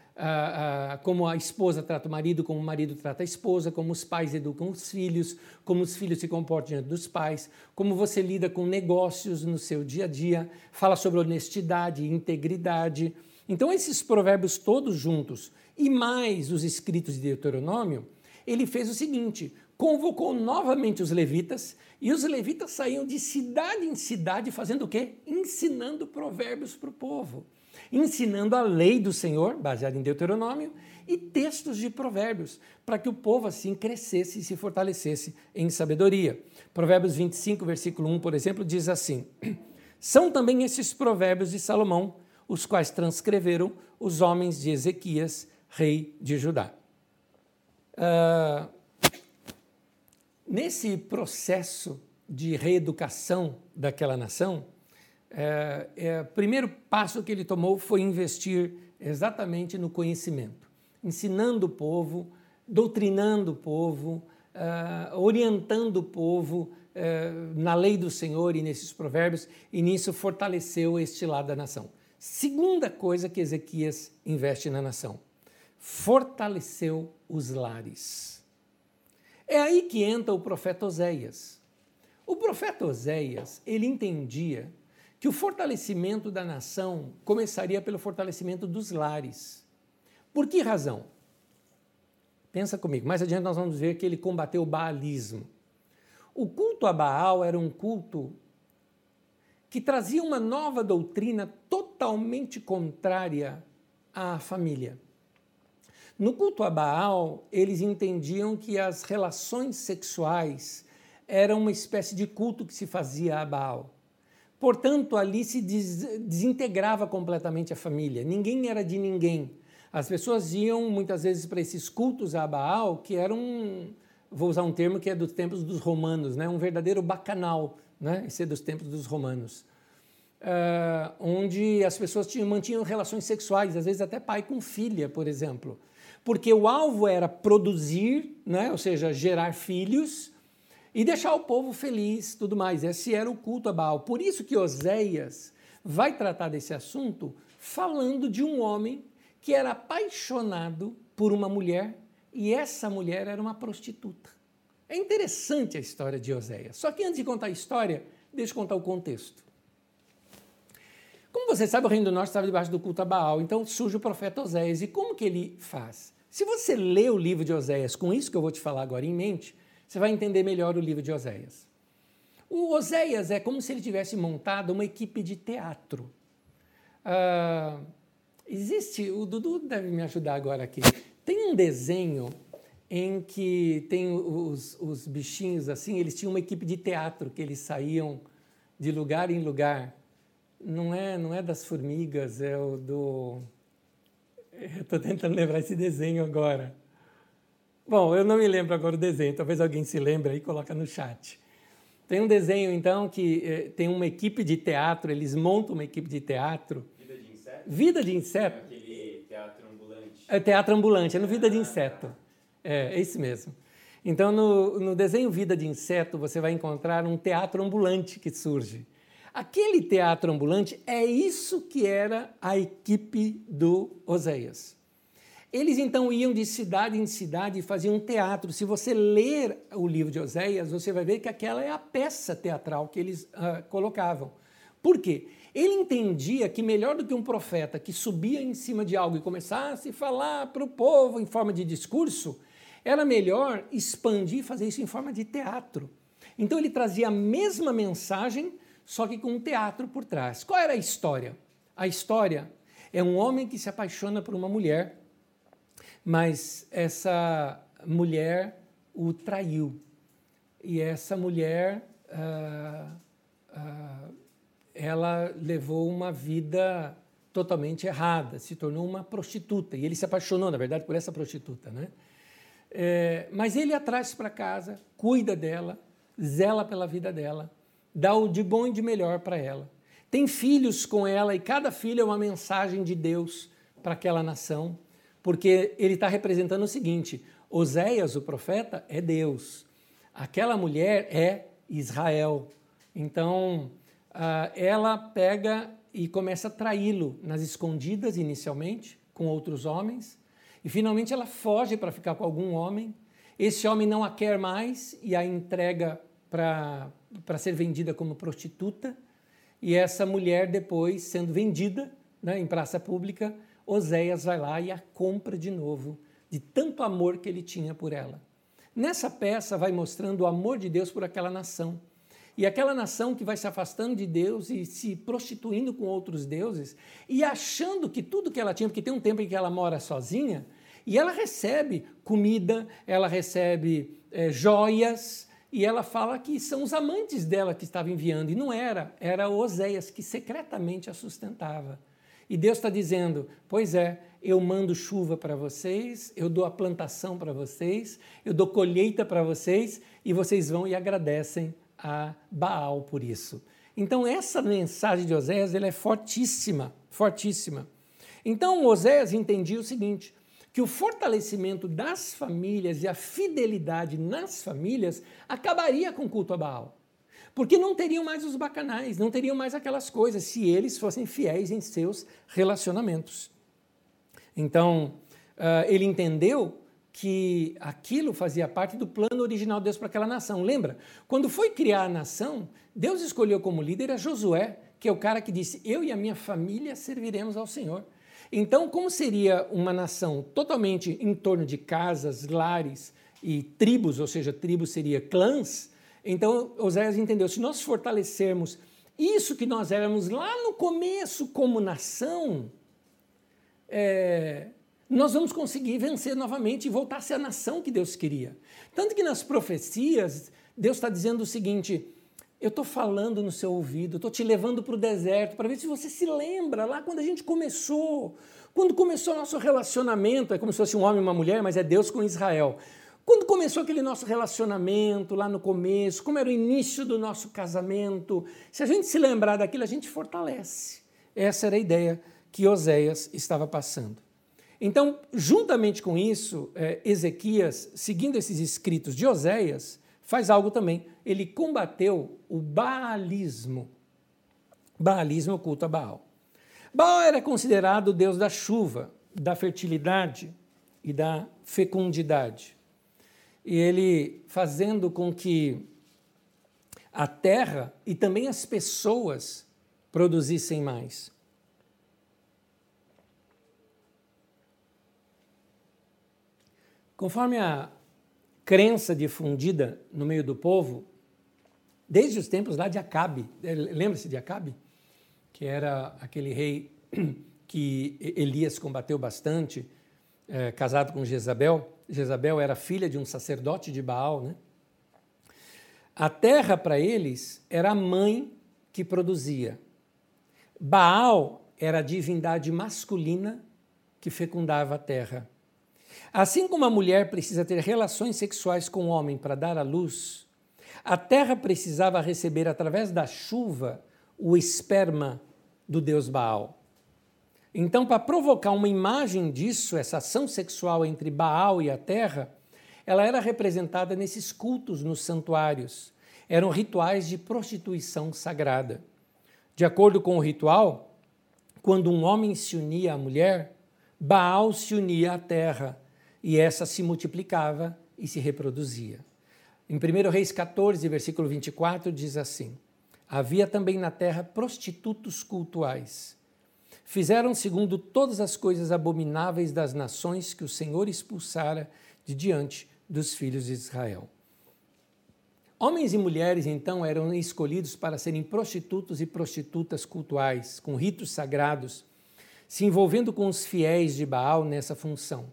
como a esposa trata o marido, como o marido trata a esposa, como os pais educam os filhos, como os filhos se comportam diante dos pais, como você lida com negócios no seu dia a dia, fala sobre honestidade integridade. Então, esses provérbios todos juntos, e mais os escritos de Deuteronômio, ele fez o seguinte: convocou novamente os levitas, e os levitas saíam de cidade em cidade fazendo o quê? Ensinando provérbios para o povo, ensinando a lei do Senhor, baseada em Deuteronômio, e textos de provérbios, para que o povo assim crescesse e se fortalecesse em sabedoria. Provérbios 25, versículo 1, por exemplo, diz assim: (clears throat) São também esses provérbios de Salomão, os quais transcreveram os homens de Ezequias, rei de Judá. Uh, Nesse processo de reeducação daquela nação, é, é, o primeiro passo que ele tomou foi investir exatamente no conhecimento, ensinando o povo, doutrinando o povo, uh, orientando o povo uh, na lei do Senhor e nesses provérbios, e nisso fortaleceu este lado da nação. Segunda coisa que Ezequias investe na nação: fortaleceu os lares. É aí que entra o profeta Oséias. O profeta Oséias, ele entendia que o fortalecimento da nação começaria pelo fortalecimento dos lares. Por que razão? Pensa comigo, mais adiante nós vamos ver que ele combateu o baalismo. O culto a Baal era um culto que trazia uma nova doutrina totalmente contrária à família. No culto a Baal, eles entendiam que as relações sexuais eram uma espécie de culto que se fazia a Baal. Portanto, ali se des desintegrava completamente a família. Ninguém era de ninguém. As pessoas iam muitas vezes para esses cultos a Baal, que eram, vou usar um termo que é dos tempos dos romanos, né? um verdadeiro bacanal, né? esse é dos tempos dos romanos. Uh, onde as pessoas tinham, mantinham relações sexuais, às vezes até pai com filha, por exemplo. Porque o alvo era produzir, né? ou seja, gerar filhos, e deixar o povo feliz, tudo mais. Esse era o culto a Baal. Por isso que Oséias vai tratar desse assunto falando de um homem que era apaixonado por uma mulher e essa mulher era uma prostituta. É interessante a história de Oséias. Só que antes de contar a história, deixa eu contar o contexto. Como você sabe, o Reino do Norte estava debaixo do culto a Baal, então surge o profeta Oséias. E como que ele faz? Se você lê o livro de Oséias com isso que eu vou te falar agora em mente, você vai entender melhor o livro de Oséias. O Oséias é como se ele tivesse montado uma equipe de teatro. Uh, existe, o Dudu deve me ajudar agora aqui. Tem um desenho em que tem os, os bichinhos assim, eles tinham uma equipe de teatro que eles saíam de lugar em lugar. Não é, não é das formigas, é o do. (laughs) Eu estou tentando lembrar esse desenho agora. Bom, eu não me lembro agora o desenho, talvez alguém se lembre aí e coloca no chat. Tem um desenho, então, que eh, tem uma equipe de teatro, eles montam uma equipe de teatro. Vida de inseto? Vida de inseto. É aquele teatro ambulante. É teatro ambulante, é no Vida de Inseto. É, é isso mesmo. Então, no, no desenho Vida de Inseto, você vai encontrar um teatro ambulante que surge. Aquele teatro ambulante é isso que era a equipe do Oséias. Eles então iam de cidade em cidade e faziam teatro. Se você ler o livro de Oséias, você vai ver que aquela é a peça teatral que eles uh, colocavam. Por quê? Ele entendia que melhor do que um profeta que subia em cima de algo e começasse a falar para o povo em forma de discurso, era melhor expandir e fazer isso em forma de teatro. Então ele trazia a mesma mensagem, só que com um teatro por trás. Qual era a história? A história é um homem que se apaixona por uma mulher mas essa mulher o traiu. E essa mulher, ah, ah, ela levou uma vida totalmente errada, se tornou uma prostituta. E ele se apaixonou, na verdade, por essa prostituta. Né? É, mas ele a traz para casa, cuida dela, zela pela vida dela, dá o de bom e de melhor para ela. Tem filhos com ela e cada filho é uma mensagem de Deus para aquela nação porque ele está representando o seguinte: Oséias, o profeta, é Deus, aquela mulher é Israel. Então, ela pega e começa a traí-lo nas escondidas inicialmente, com outros homens, e finalmente ela foge para ficar com algum homem. Esse homem não a quer mais e a entrega para ser vendida como prostituta. E essa mulher, depois, sendo vendida né, em praça pública, Oséias vai lá e a compra de novo, de tanto amor que ele tinha por ela. Nessa peça vai mostrando o amor de Deus por aquela nação. E aquela nação que vai se afastando de Deus e se prostituindo com outros deuses e achando que tudo que ela tinha, porque tem um tempo em que ela mora sozinha, e ela recebe comida, ela recebe é, joias, e ela fala que são os amantes dela que estavam enviando, e não era, era Oséias que secretamente a sustentava. E Deus está dizendo: pois é, eu mando chuva para vocês, eu dou a plantação para vocês, eu dou colheita para vocês, e vocês vão e agradecem a Baal por isso. Então, essa mensagem de Oséias é fortíssima, fortíssima. Então, Oséias entendia o seguinte: que o fortalecimento das famílias e a fidelidade nas famílias acabaria com o culto a Baal. Porque não teriam mais os bacanais, não teriam mais aquelas coisas, se eles fossem fiéis em seus relacionamentos. Então, uh, ele entendeu que aquilo fazia parte do plano original de Deus para aquela nação. Lembra? Quando foi criar a nação, Deus escolheu como líder a Josué, que é o cara que disse: Eu e a minha família serviremos ao Senhor. Então, como seria uma nação totalmente em torno de casas, lares e tribos, ou seja, tribos seria clãs, então, Oséias entendeu: se nós fortalecermos isso que nós éramos lá no começo como nação, é, nós vamos conseguir vencer novamente e voltar a ser a nação que Deus queria. Tanto que nas profecias, Deus está dizendo o seguinte: Eu estou falando no seu ouvido, estou te levando para o deserto para ver se você se lembra lá quando a gente começou. Quando começou nosso relacionamento, é como se fosse um homem e uma mulher, mas é Deus com Israel. Quando começou aquele nosso relacionamento lá no começo, como era o início do nosso casamento, se a gente se lembrar daquilo, a gente fortalece. Essa era a ideia que Oséias estava passando. Então, juntamente com isso, é, Ezequias, seguindo esses escritos de Oséias, faz algo também. Ele combateu o baalismo. Baalismo oculta Baal. Baal era considerado o deus da chuva, da fertilidade e da fecundidade e ele fazendo com que a terra e também as pessoas produzissem mais. Conforme a crença difundida no meio do povo, desde os tempos lá de Acabe, eh, lembra-se de Acabe? Que era aquele rei (clears throat) que Elias combateu bastante, é, casado com Jezabel. Jezabel era filha de um sacerdote de Baal, né? A terra para eles era a mãe que produzia. Baal era a divindade masculina que fecundava a terra. Assim como a mulher precisa ter relações sexuais com o homem para dar à luz, a terra precisava receber através da chuva o esperma do deus Baal. Então, para provocar uma imagem disso, essa ação sexual entre Baal e a terra, ela era representada nesses cultos nos santuários. Eram rituais de prostituição sagrada. De acordo com o ritual, quando um homem se unia à mulher, Baal se unia à terra e essa se multiplicava e se reproduzia. Em 1 Reis 14, versículo 24, diz assim: Havia também na terra prostitutos cultuais Fizeram segundo todas as coisas abomináveis das nações que o Senhor expulsara de diante dos filhos de Israel. Homens e mulheres, então, eram escolhidos para serem prostitutos e prostitutas cultuais, com ritos sagrados, se envolvendo com os fiéis de Baal nessa função.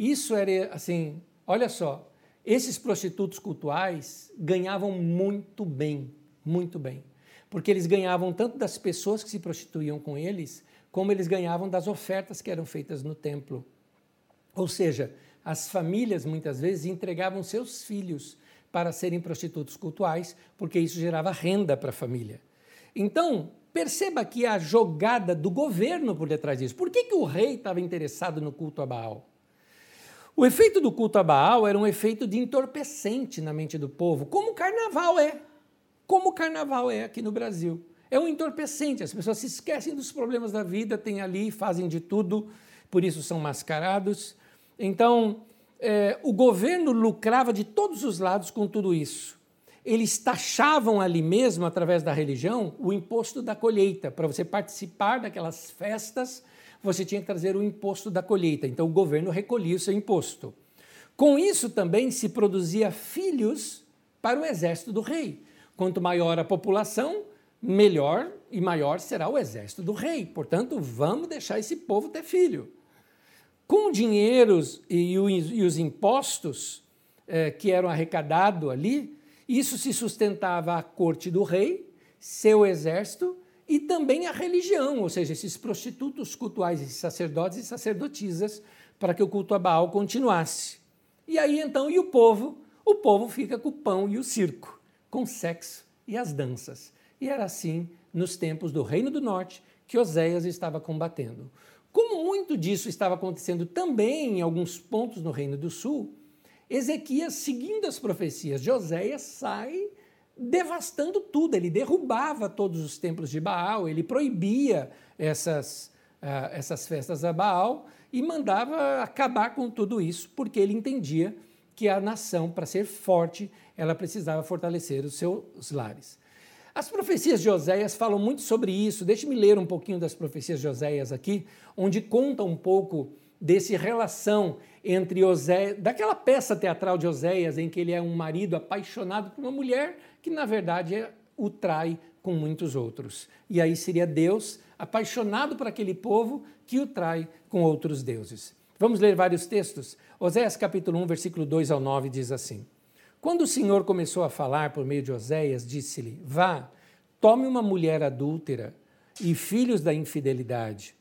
Isso era assim, olha só, esses prostitutos cultuais ganhavam muito bem, muito bem, porque eles ganhavam tanto das pessoas que se prostituíam com eles, como eles ganhavam das ofertas que eram feitas no templo. Ou seja, as famílias muitas vezes entregavam seus filhos para serem prostitutos cultuais, porque isso gerava renda para a família. Então, perceba aqui a jogada do governo por detrás disso. Por que, que o rei estava interessado no culto a Baal? O efeito do culto a Baal era um efeito de entorpecente na mente do povo, como o carnaval é. Como o carnaval é aqui no Brasil. É um entorpecente, as pessoas se esquecem dos problemas da vida, têm ali, fazem de tudo, por isso são mascarados. Então, é, o governo lucrava de todos os lados com tudo isso. Eles taxavam ali mesmo, através da religião, o imposto da colheita. Para você participar daquelas festas, você tinha que trazer o imposto da colheita. Então, o governo recolhia o seu imposto. Com isso também se produzia filhos para o exército do rei. Quanto maior a população, melhor e maior será o exército do rei. Portanto, vamos deixar esse povo ter filho. Com dinheiros e, os impostos eh, que eram arrecadados ali, isso se sustentava a corte do rei, seu exército e também a religião, ou seja, esses prostitutos cultuais, esses sacerdotes e sacerdotisas, para que o culto a Baal continuasse. E aí então, e o povo? O povo fica com o pão e o circo, com o sexo e as danças. E era assim nos tempos do Reino do Norte que Oséias estava combatendo. Como muito disso estava acontecendo também em alguns pontos no Reino do Sul, Ezequias, seguindo as profecias de Oséias, sai devastando tudo. Ele derrubava todos os templos de Baal, ele proibia essas, uh, essas festas a Baal e mandava acabar com tudo isso, porque ele entendia que a nação, para ser forte, ela precisava fortalecer os seus lares. As profecias de Oséias falam muito sobre isso. Deixe-me ler um pouquinho das profecias de Oséias aqui, onde conta um pouco desse relação entre Oséias, daquela peça teatral de Oséias em que ele é um marido apaixonado por uma mulher que na verdade é, o trai com muitos outros. E aí seria Deus apaixonado por aquele povo que o trai com outros deuses. Vamos ler vários textos. Oséias capítulo 1, versículo 2 ao 9 diz assim: Quando o Senhor começou a falar por meio de Oséias, disse-lhe: Vá, tome uma mulher adúltera e filhos da infidelidade,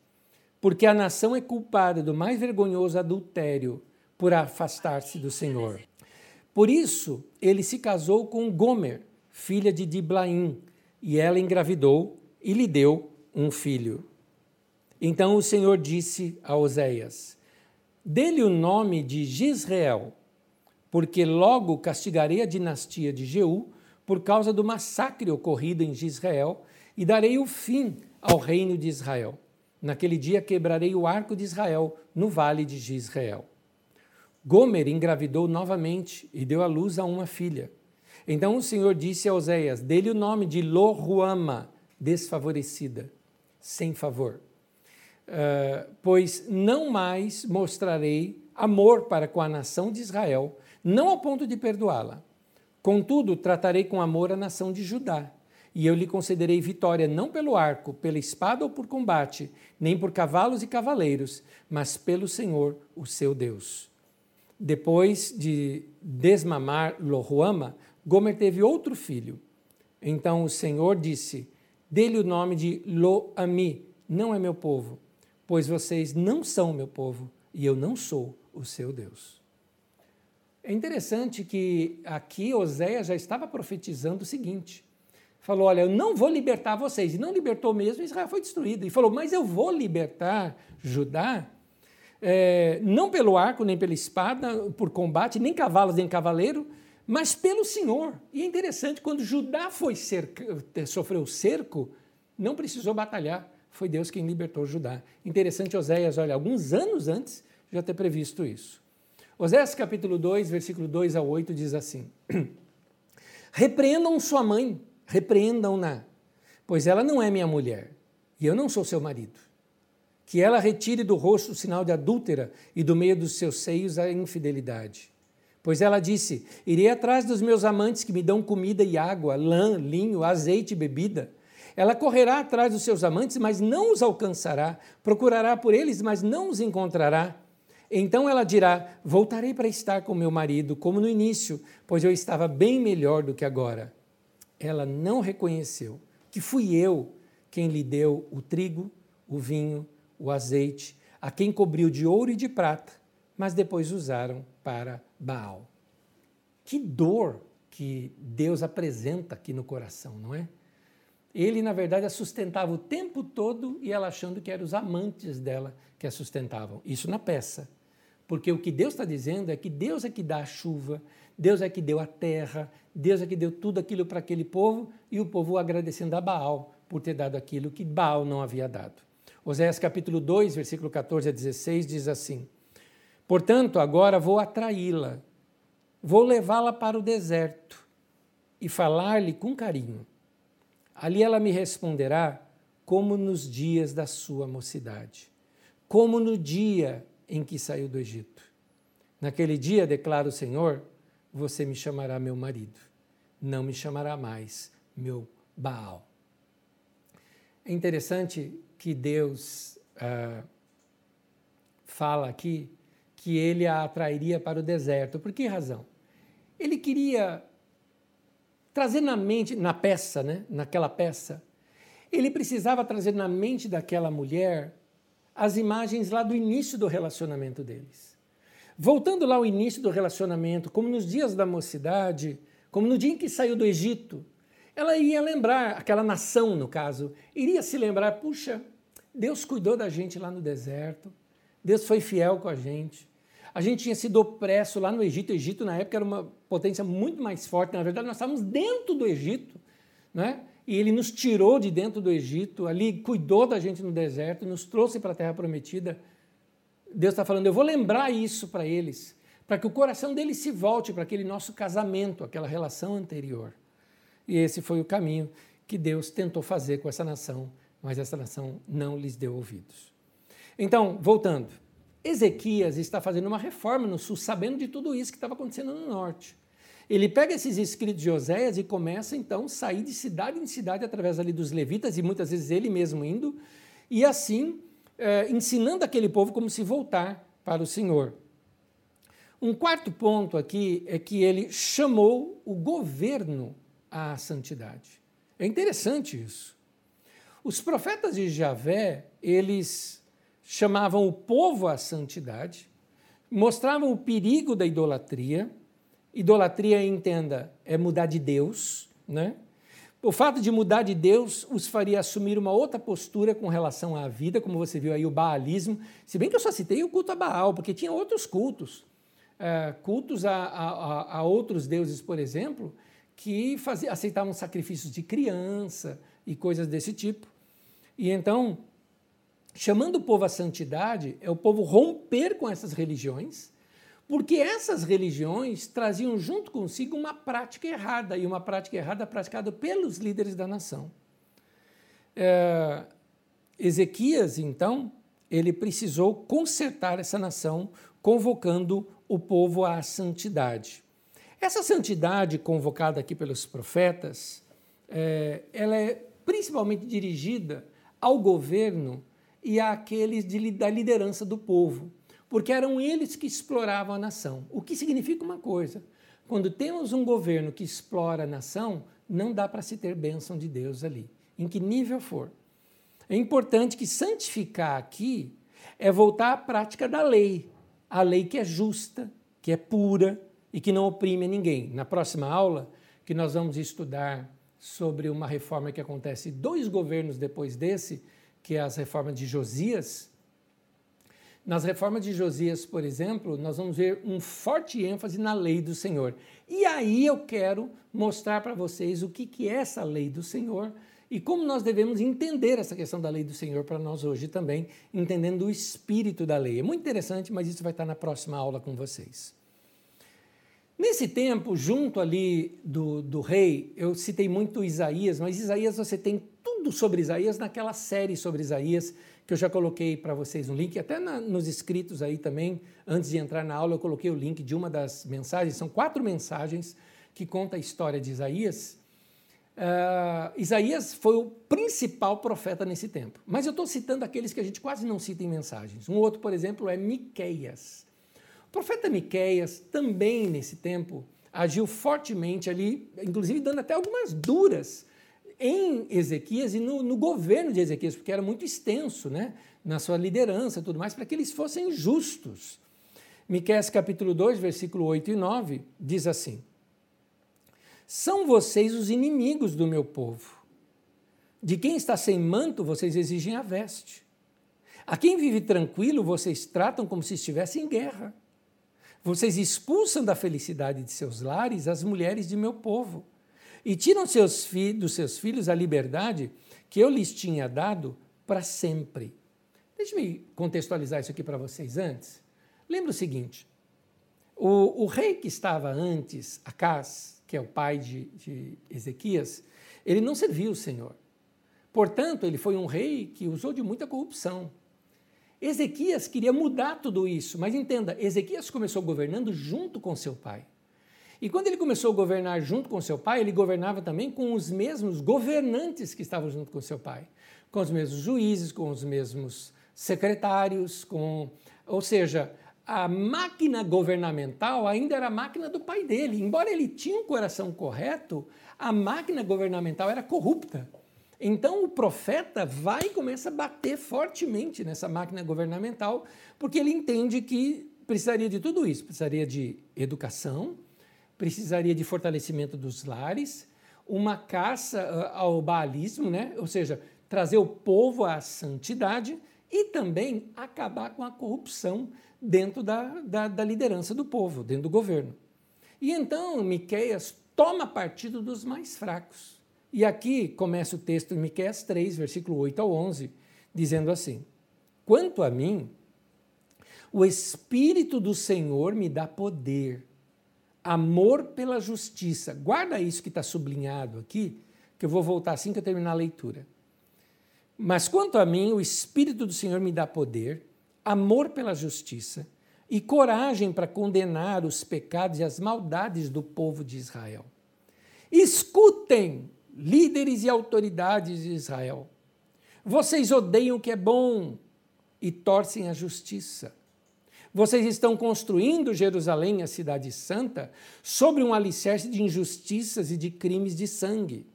porque a nação é culpada do mais vergonhoso adultério por afastar-se do Senhor. Por isso, ele se casou com Gomer, filha de Diblaim, e ela engravidou e lhe deu um filho. Então o Senhor disse a Oséias: Dê-lhe o nome de Gisrael, porque logo castigarei a dinastia de Jeú por causa do massacre ocorrido em Israel e darei o fim ao reino de Israel. Naquele dia quebrarei o arco de Israel no vale de Gisrael. Gomer engravidou novamente e deu à luz a uma filha. Então o Senhor disse a Oséias: Dê-lhe o nome de Loruama, desfavorecida, sem favor. Uh, pois não mais mostrarei amor para com a nação de Israel, não ao ponto de perdoá-la. Contudo, tratarei com amor a nação de Judá, e eu lhe concederei vitória não pelo arco, pela espada ou por combate, nem por cavalos e cavaleiros, mas pelo Senhor, o seu Deus. Depois de desmamar Lohuama, Gomer teve outro filho. Então o Senhor disse: Dê-lhe o nome de Lo-Ami, não é meu povo, pois vocês não são meu povo e eu não sou o seu Deus. É interessante que aqui Oséias já estava profetizando o seguinte: falou, olha, eu não vou libertar vocês, e não libertou mesmo, Israel foi destruído. E falou, mas eu vou libertar Judá, é, não pelo arco, nem pela espada, por combate, nem cavalos, nem cavaleiro, mas pelo Senhor. E é interessante, quando Judá foi cerca, sofreu cerco, não precisou batalhar, foi Deus quem libertou Judá. Interessante, Oséias, olha, alguns anos antes já ter previsto isso. Oséias capítulo 2, versículo 2 a 8 diz assim: (clears throat) Repreendam sua mãe, repreendam-na, pois ela não é minha mulher, e eu não sou seu marido. Que ela retire do rosto o sinal de adúltera e do meio dos seus seios a infidelidade. Pois ela disse: Irei atrás dos meus amantes que me dão comida e água, lã, linho, azeite e bebida. Ela correrá atrás dos seus amantes, mas não os alcançará. Procurará por eles, mas não os encontrará. Então ela dirá: Voltarei para estar com meu marido, como no início, pois eu estava bem melhor do que agora. Ela não reconheceu que fui eu quem lhe deu o trigo, o vinho, o azeite, a quem cobriu de ouro e de prata, mas depois usaram para Baal. Que dor que Deus apresenta aqui no coração, não é? Ele, na verdade, a sustentava o tempo todo e ela achando que eram os amantes dela que a sustentavam. Isso na peça. Porque o que Deus está dizendo é que Deus é que dá a chuva, Deus é que deu a terra, Deus é que deu tudo aquilo para aquele povo e o povo agradecendo a Baal por ter dado aquilo que Baal não havia dado. Oséias capítulo 2, versículo 14 a 16 diz assim: Portanto, agora vou atraí-la, vou levá-la para o deserto e falar-lhe com carinho. Ali ela me responderá como nos dias da sua mocidade, como no dia em que saiu do Egito. Naquele dia, declara o Senhor, você me chamará meu marido, não me chamará mais meu Baal. É interessante que Deus ah, fala aqui que ele a atrairia para o deserto. Por que razão? Ele queria trazer na mente, na peça, né, naquela peça, ele precisava trazer na mente daquela mulher as imagens lá do início do relacionamento deles. Voltando lá ao início do relacionamento, como nos dias da mocidade, como no dia em que saiu do Egito, ela ia lembrar, aquela nação no caso, iria se lembrar: puxa, Deus cuidou da gente lá no deserto, Deus foi fiel com a gente. A gente tinha sido opresso lá no Egito. O Egito, na época, era uma potência muito mais forte. Na verdade, nós estávamos dentro do Egito. Né? e ele nos tirou de dentro do Egito, ali cuidou da gente no deserto, nos trouxe para a terra prometida. Deus está falando, eu vou lembrar isso para eles, para que o coração deles se volte para aquele nosso casamento, aquela relação anterior. E esse foi o caminho que Deus tentou fazer com essa nação, mas essa nação não lhes deu ouvidos. Então, voltando, Ezequias está fazendo uma reforma no sul, sabendo de tudo isso que estava acontecendo no norte. Ele pega esses escritos de Oséias e começa então a sair de cidade em cidade através ali dos levitas e muitas vezes ele mesmo indo, e assim é, ensinando aquele povo como se voltar para o Senhor. Um quarto ponto aqui é que ele chamou o governo à santidade. É interessante isso. Os profetas de Javé, eles chamavam o povo à santidade, mostravam o perigo da idolatria. Idolatria, entenda, é mudar de Deus, né? O fato de mudar de Deus os faria assumir uma outra postura com relação à vida, como você viu aí o baalismo. Se bem que eu só citei o culto a Baal, porque tinha outros cultos. É, cultos a, a, a, outros deuses, por exemplo, que fazia, aceitavam sacrifícios de criança e coisas desse tipo. E então, chamando o povo à santidade, é o povo romper com essas religiões porque essas religiões traziam junto consigo uma prática errada, e uma prática errada praticada pelos líderes da nação. É, Ezequias, então, ele precisou consertar essa nação, convocando o povo à santidade. Essa santidade convocada aqui pelos profetas, é, ela é principalmente dirigida ao governo e àqueles de, da liderança do povo porque eram eles que exploravam a nação. O que significa uma coisa: quando temos um governo que explora a nação, não dá para se ter bênção de Deus ali, em que nível for. É importante que santificar aqui é voltar à prática da lei, a lei que é justa, que é pura e que não oprime ninguém. Na próxima aula, que nós vamos estudar sobre uma reforma que acontece dois governos depois desse, que é as reformas de Josias, nas reformas de Josias, por exemplo, nós vamos ver um forte ênfase na lei do Senhor. E aí eu quero mostrar para vocês o que, que é essa lei do Senhor e como nós devemos entender essa questão da lei do Senhor para nós hoje também, entendendo o espírito da lei. É muito interessante, mas isso vai estar na próxima aula com vocês. Nesse tempo, junto ali do, do rei, eu citei muito Isaías, mas Isaías você tem tudo sobre Isaías naquela série sobre Isaías que eu já coloquei para vocês um link, até na, nos escritos aí também, antes de entrar na aula, eu coloquei o link de uma das mensagens, são quatro mensagens que conta a história de Isaías. Uh, Isaías foi o principal profeta nesse tempo, mas eu estou citando aqueles que a gente quase não cita em mensagens. Um outro, por exemplo, é Miqueias. O profeta Miqueias também nesse tempo agiu fortemente ali, inclusive dando até algumas duras em Ezequias e no, no, governo de Ezequias, porque era muito extenso, né? na sua liderança e tudo mais, para que eles fossem justos. Miqueias capítulo 2, versículo 8 e 9, diz assim: São vocês os inimigos do meu povo. De quem está sem manto, vocês exigem a veste. A quem vive tranquilo, vocês tratam como se estivesse em guerra. Vocês expulsam da felicidade de seus lares as mulheres de meu povo e tiram seus dos seus filhos a liberdade que eu lhes tinha dado para sempre. Deixe-me contextualizar isso aqui para vocês antes. Lembra o seguinte: o, o, rei que estava antes, Acás, que é o pai de, de Ezequias, ele não serviu o Senhor. Portanto, ele foi um rei que usou de muita corrupção. Ezequias queria mudar tudo isso, mas entenda, Ezequias começou governando junto com seu pai. E quando ele começou a governar junto com seu pai, ele governava também com os mesmos governantes que estavam junto com seu pai, com os mesmos juízes, com os mesmos secretários, com, ou seja, a máquina governamental ainda era a máquina do pai dele. Embora ele tinha um coração correto, a máquina governamental era corrupta. Então o profeta vai e começa a bater fortemente nessa máquina governamental, porque ele entende que precisaria de tudo isso, precisaria de educação, precisaria de fortalecimento dos lares, uma caça ah, ao baalismo, né? ou seja, trazer o povo à santidade e também acabar com a corrupção dentro da, da, da liderança do povo, dentro do governo. E então Miqueias toma partido dos mais fracos. E aqui começa o texto de Miqueias 3, versículo 8 ao 11, dizendo assim: Quanto a mim, o Espírito do Senhor me dá poder amor pela justiça. Guarda isso que está sublinhado aqui, que eu vou voltar assim que eu terminar a leitura. Mas quanto a mim, o Espírito do Senhor me dá poder, amor pela justiça e coragem para condenar os pecados e as maldades do povo de Israel. Escutem, líderes e autoridades de Israel. Vocês odeiam o que é bom e torcem a justiça. Vocês estão construindo Jerusalém, a cidade santa, sobre um alicerce de injustiças e de crimes de sangue.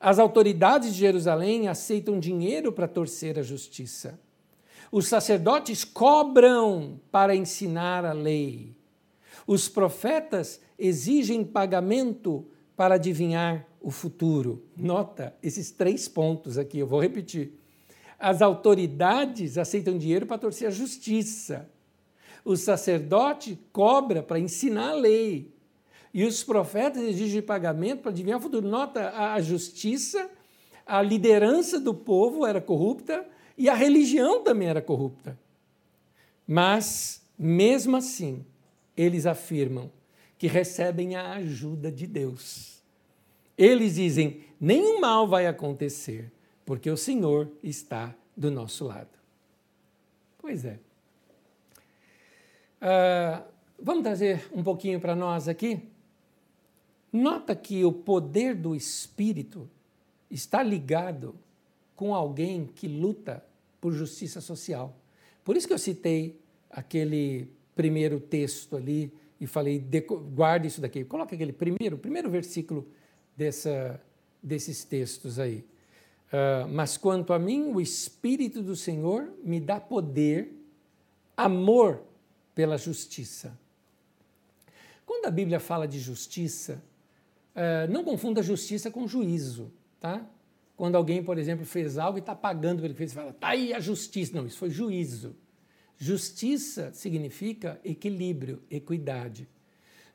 As autoridades de Jerusalém aceitam dinheiro para torcer a justiça. Os sacerdotes cobram para ensinar a lei. Os profetas exigem pagamento para adivinhar o futuro. Nota esses três pontos aqui, eu vou repetir. As autoridades aceitam dinheiro para torcer a justiça. O sacerdote cobra para ensinar a lei. E os profetas exigem pagamento para adivinhar o futuro. Nota, a justiça, a liderança do povo era corrupta e a religião também era corrupta. Mas, mesmo assim, eles afirmam que recebem a ajuda de Deus. Eles dizem: nenhum mal vai acontecer, porque o Senhor está do nosso lado. Pois é. Uh, vamos trazer um pouquinho para nós aqui? Nota que o poder do Espírito está ligado com alguém que luta por justiça social. Por isso que eu citei aquele primeiro texto ali e falei, guarde isso daqui. Coloca aquele primeiro, primeiro versículo dessa, desses textos aí. Uh, mas quanto a mim, o Espírito do Senhor me dá poder, amor pela justiça. Quando a Bíblia fala de justiça, uh, não confunda justiça com juízo, tá? Quando alguém, por exemplo, fez algo e está pagando pelo que fez, fala, tá aí a justiça. Não, isso foi juízo. Justiça significa equilíbrio, equidade.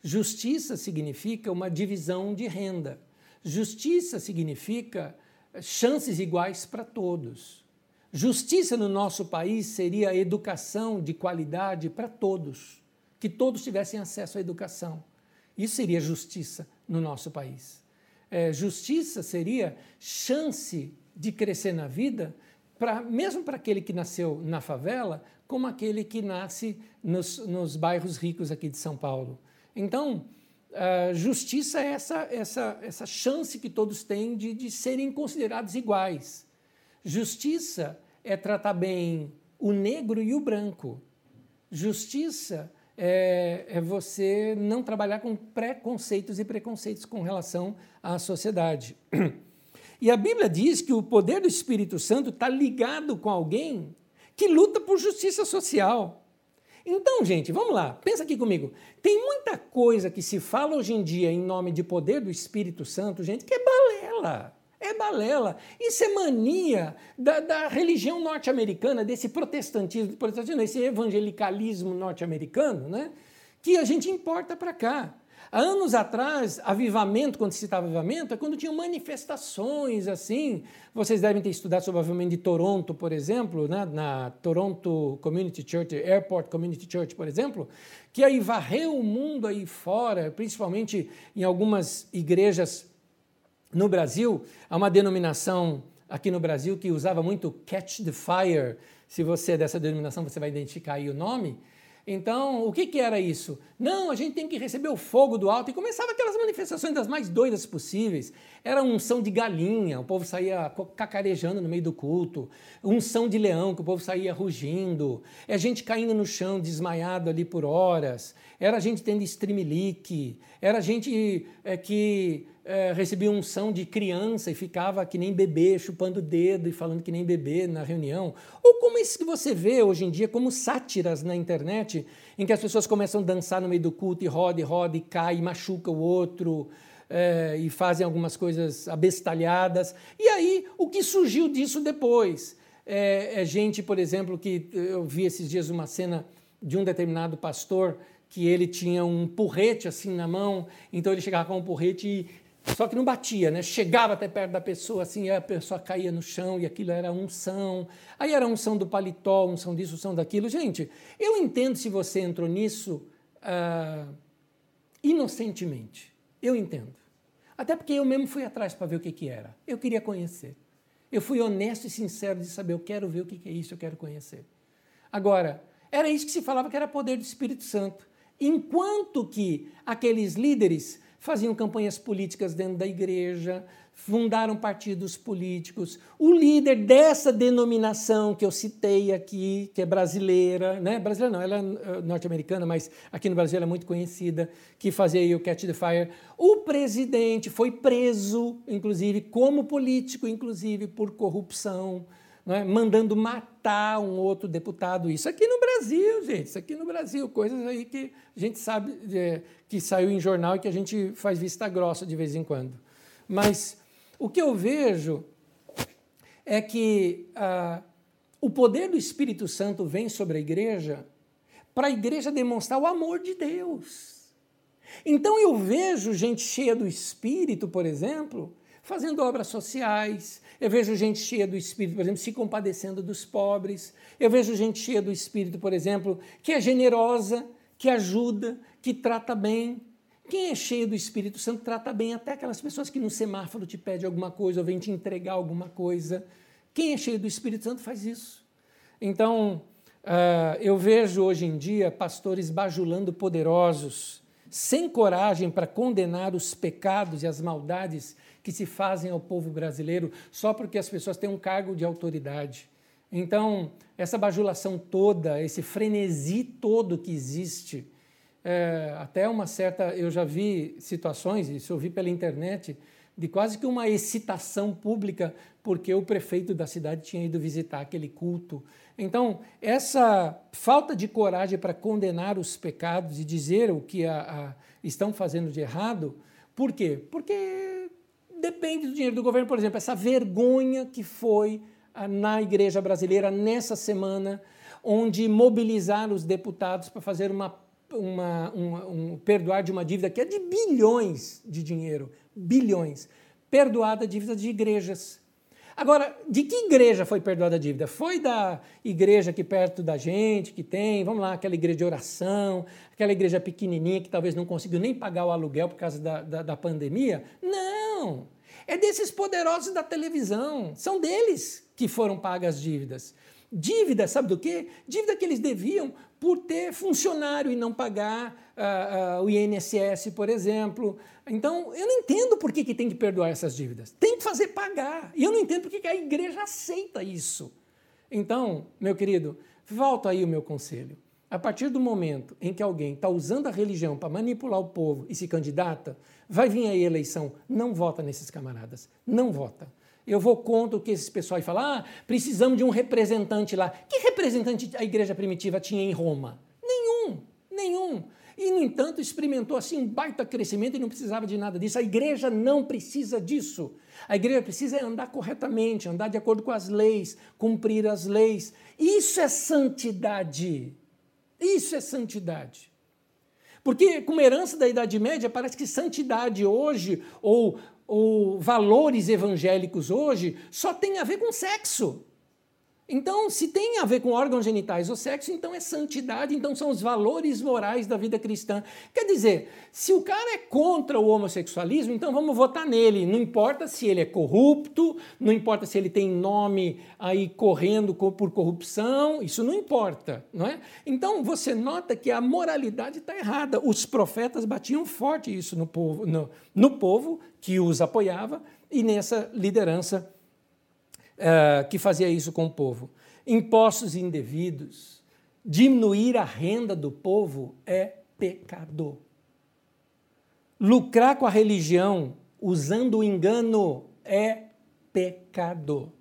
Justiça significa uma divisão de renda. Justiça significa chances iguais para todos. Justiça no nosso país seria educação de qualidade para todos, que todos tivessem acesso à educação. Isso seria justiça no nosso país. É, justiça seria chance de crescer na vida, pra, mesmo para aquele que nasceu na favela, como aquele que nasce nos, nos bairros ricos aqui de São Paulo. Então, Uh, justiça é essa, essa, essa chance que todos têm de, de serem considerados iguais. Justiça é tratar bem o negro e o branco. Justiça é, é, você não trabalhar com preconceitos e preconceitos com relação à sociedade. E a Bíblia diz que o poder do Espírito Santo está ligado com alguém que luta por justiça social. Então, gente, vamos lá, pensa aqui comigo. Tem muita coisa que se fala hoje em dia em nome de poder do Espírito Santo, gente, que é balela. É balela. Isso é mania da, da religião norte-americana, desse protestantismo, protestantismo, esse evangelicalismo norte-americano, né? Que a gente importa para cá. Anos atrás, avivamento, quando se citava avivamento, é quando tinham manifestações assim. Vocês devem ter estudado sobre o avivamento de Toronto, por exemplo, né? na Toronto Community Church, Airport Community Church, por exemplo, que aí varreu o mundo aí fora, principalmente em algumas igrejas no Brasil. Há uma denominação aqui no Brasil que usava muito Catch the Fire. Se você é dessa denominação, você vai identificar aí o nome então, o que, que era isso? Não, a gente tem que receber o fogo do alto. E começava aquelas manifestações das mais doidas possíveis. Era unção de galinha, o povo saía cacarejando no meio do culto. Unção de leão, que o povo saía rugindo. É gente caindo no chão, desmaiado ali por horas. Era gente tendo streamlick. Era gente é, que é, recebia unção de criança e ficava que nem bebê, chupando o dedo e falando que nem bebê na reunião. Ou como isso que você vê hoje em dia, como sátiras na internet, em que as pessoas começam a dançar no meio do culto e roda e roda e cai e machuca o outro. É, e fazem algumas coisas abestalhadas. E aí, o que surgiu disso depois? É, é gente, por exemplo, que eu vi esses dias uma cena de um determinado pastor que ele tinha um porrete assim na mão, então ele chegava com um porrete e só que não batia, né? Chegava até perto da pessoa, assim, a pessoa caía no chão e aquilo era unção. Aí era unção do paletó, unção disso, unção daquilo. Gente, eu entendo se você entrou nisso uh, inocentemente. Eu entendo. Até porque eu mesmo fui atrás para ver o que, que era. Eu queria conhecer. Eu fui honesto e sincero de saber, eu quero ver o que, que é isso, eu quero conhecer. Agora, era isso que se falava que era poder do Espírito Santo. Enquanto que aqueles líderes faziam campanhas políticas dentro da igreja, fundaram partidos políticos. O líder dessa denominação que eu citei aqui, que é brasileira, né? brasileira não, ela é norte-americana, mas aqui no Brasil ela é muito conhecida, que fazia o Catch the Fire. O presidente foi preso, inclusive, como político, inclusive, por corrupção. É? mandando matar um outro deputado. Isso aqui no Brasil, gente, isso aqui no Brasil, coisas aí que a gente sabe é, que saiu em jornal e que a gente faz vista grossa de vez em quando. Mas o que eu vejo é que ah, o poder do Espírito Santo vem sobre a igreja para a igreja demonstrar o amor de Deus. Então eu vejo gente cheia do Espírito, por exemplo, fazendo obras sociais. Eu vejo gente cheia do Espírito, por exemplo, se compadecendo dos pobres. Eu vejo gente cheia do Espírito, por exemplo, que é generosa, que ajuda, que trata bem. Quem é cheio do Espírito Santo trata bem até aquelas pessoas que no semáforo te pedem alguma coisa ou vêm te entregar alguma coisa. Quem é cheio do Espírito Santo faz isso. Então, uh, eu vejo hoje em dia pastores bajulando poderosos, sem coragem para condenar os pecados e as maldades que se fazem ao povo brasileiro só porque as pessoas têm um cargo de autoridade. Então, essa bajulação toda, esse frenesi todo que existe, é, até uma certa. Eu já vi situações, isso eu vi pela internet, de quase que uma excitação pública, porque o prefeito da cidade tinha ido visitar aquele culto. Então, essa falta de coragem para condenar os pecados e dizer o que a, a, estão fazendo de errado, por quê? Porque depende do dinheiro do governo. Por exemplo, essa vergonha que foi ah, na igreja brasileira nessa semana, onde mobilizaram os deputados para fazer uma, uma, um perdoar de uma dívida que é de bilhões de dinheiro, bilhões, perdoada a dívida de igrejas. Agora, de que igreja foi perdoada a dívida? Foi da igreja aqui perto da gente, que tem, vamos lá, aquela igreja de oração, aquela igreja pequenininha que talvez não conseguiu nem pagar o aluguel por causa da, da, da pandemia? Não! É desses poderosos da televisão, são deles que foram pagas as dívidas. Dívida, sabe do quê? Dívida que eles deviam por ter funcionário e não pagar uh, uh, o INSS, por exemplo. Então, eu não entendo por que, que tem que perdoar essas dívidas. Tem que fazer pagar. E eu não entendo por que, que a igreja aceita isso. Então, meu querido, volta aí o meu conselho. A partir do momento em que alguém está usando a religião para manipular o povo e se candidata, vai vir aí a eleição. Não vota nesses camaradas. Não vota. Eu vou contra o que esses pessoal falam, ah, precisamos de um representante lá. Que representante a igreja primitiva tinha em Roma? Nenhum, nenhum. E, no entanto, experimentou assim um baita crescimento e não precisava de nada disso. A igreja não precisa disso. A igreja precisa andar corretamente, andar de acordo com as leis, cumprir as leis. Isso é santidade. Isso é santidade. Porque, como herança da Idade Média, parece que santidade hoje, ou ou valores evangélicos hoje só tem a ver com sexo. Então, se tem a ver com órgãos genitais ou sexo, então é santidade, então são os valores morais da vida cristã. Quer dizer, se o cara é contra o homossexualismo, então vamos votar nele. Não importa se ele é corrupto, não importa se ele tem nome aí correndo por corrupção, isso não importa, não é? Então você nota que a moralidade está errada. Os profetas batiam forte isso no povo, no, no povo que os apoiava e nessa liderança uh, que fazia isso com o povo. Impostos indevidos, diminuir a renda do povo é pecado. Lucrar com a religião usando o engano é pecado.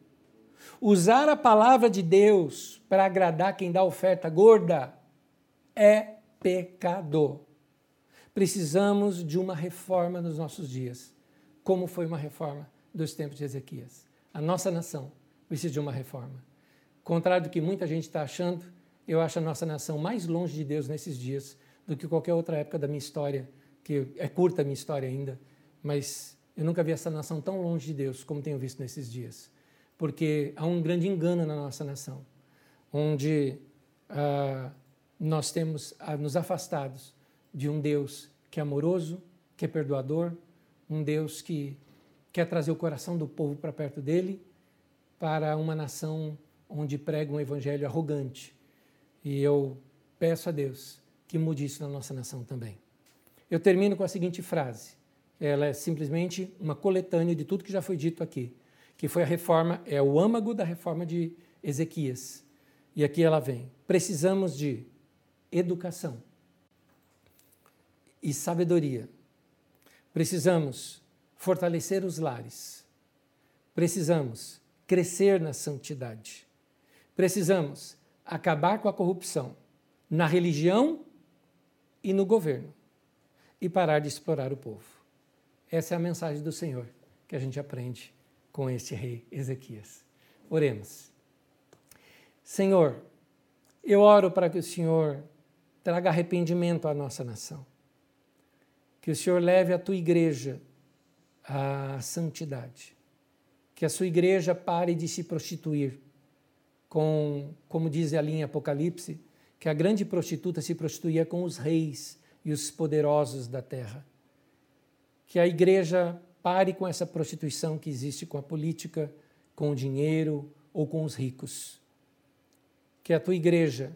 Usar a palavra de Deus para agradar quem dá oferta gorda é pecado. Precisamos de uma reforma nos nossos dias, como foi uma reforma dos tempos de Ezequias. A nossa nação precisa de uma reforma. Contrário do que muita gente está achando, eu acho a nossa nação mais longe de Deus nesses dias do que qualquer outra época da minha história, que é curta a minha história ainda, mas eu nunca vi essa nação tão longe de Deus como tenho visto nesses dias. Porque há um grande engano na nossa nação, onde ah, nós temos ah, nos afastados de um Deus que é amoroso, que é perdoador, um Deus que quer trazer o coração do povo para perto dele, para uma nação onde prega um evangelho arrogante. E eu peço a Deus que mude isso na nossa nação também. Eu termino com a seguinte frase: ela é simplesmente uma coletânea de tudo que já foi dito aqui, que foi a reforma, é o âmago da reforma de Ezequias. E aqui ela vem. Precisamos de educação e sabedoria. Precisamos fortalecer os lares. Precisamos crescer na santidade. Precisamos acabar com a corrupção na religião e no governo e parar de explorar o povo. Essa é a mensagem do Senhor que a gente aprende com este rei Ezequias. Oremos. Senhor, eu oro para que o Senhor traga arrependimento à nossa nação. Que o Senhor leve a tua igreja à santidade. Que a sua igreja pare de se prostituir. Com, como diz ali em Apocalipse, que a grande prostituta se prostituía com os reis e os poderosos da terra. Que a igreja pare com essa prostituição que existe com a política, com o dinheiro ou com os ricos. Que a tua igreja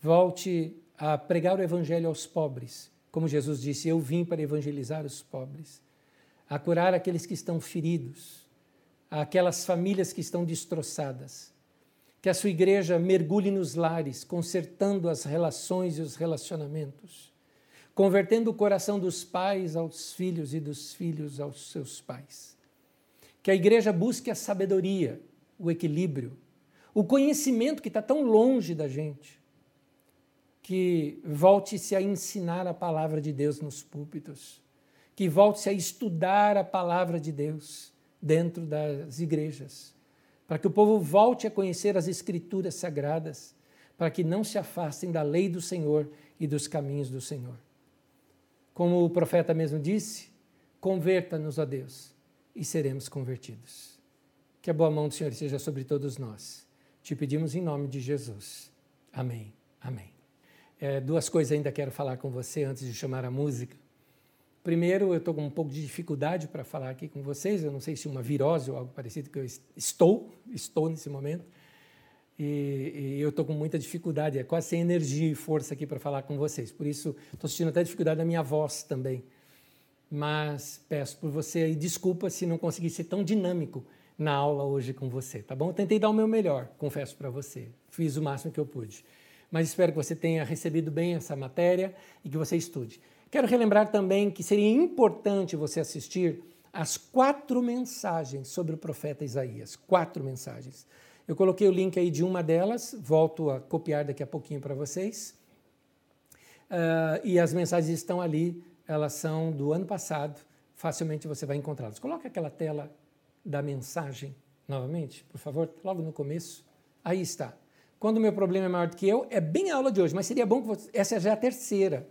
volte a pregar o evangelho aos pobres, como Jesus disse: Eu vim para evangelizar os pobres, a curar aqueles que estão feridos, aquelas famílias que estão destroçadas. Que a sua igreja mergulhe nos lares, consertando as relações e os relacionamentos convertendo o coração dos pais aos filhos e dos filhos aos seus pais. Que a igreja busque a sabedoria, o equilíbrio, o conhecimento que está tão longe da gente. Que volte-se a ensinar a palavra de Deus nos púlpitos. Que volte-se a estudar a palavra de Deus dentro das igrejas. Para que o povo volte a conhecer as escrituras sagradas. Para que não se afastem da lei do Senhor e dos caminhos do Senhor. Como o profeta mesmo disse, converta-nos a Deus e seremos convertidos. Que a boa mão do Senhor seja sobre todos nós. Te pedimos em nome de Jesus. Amém. Amém. É, duas coisas ainda quero falar com você antes de chamar a música. Primeiro, eu estou com um pouco de dificuldade para falar aqui com vocês. Eu não sei se uma virose ou algo parecido que eu estou, estou nesse momento. E, e eu estou com muita dificuldade, é quase sem energia e força aqui para falar com vocês. Por isso, estou sentindo até dificuldade na minha voz também. Mas peço por você e desculpa se não consegui ser tão dinâmico na aula hoje com você, tá bom? Eu tentei dar o meu melhor, confesso para você. Fiz o máximo que eu pude. Mas espero que você tenha recebido bem essa matéria e que você estude. Quero relembrar também que seria importante você assistir as quatro mensagens sobre o profeta Isaías. Quatro mensagens. Eu coloquei o link aí de uma delas, volto a copiar daqui a pouquinho para vocês. Uh, e as mensagens estão ali, elas são do ano passado, facilmente você vai encontrá-las. Coloque aquela tela da mensagem novamente, por favor, logo no começo. Aí está. Quando o meu problema é maior do que eu, é bem a aula de hoje, mas seria bom que você, essa já é a terceira.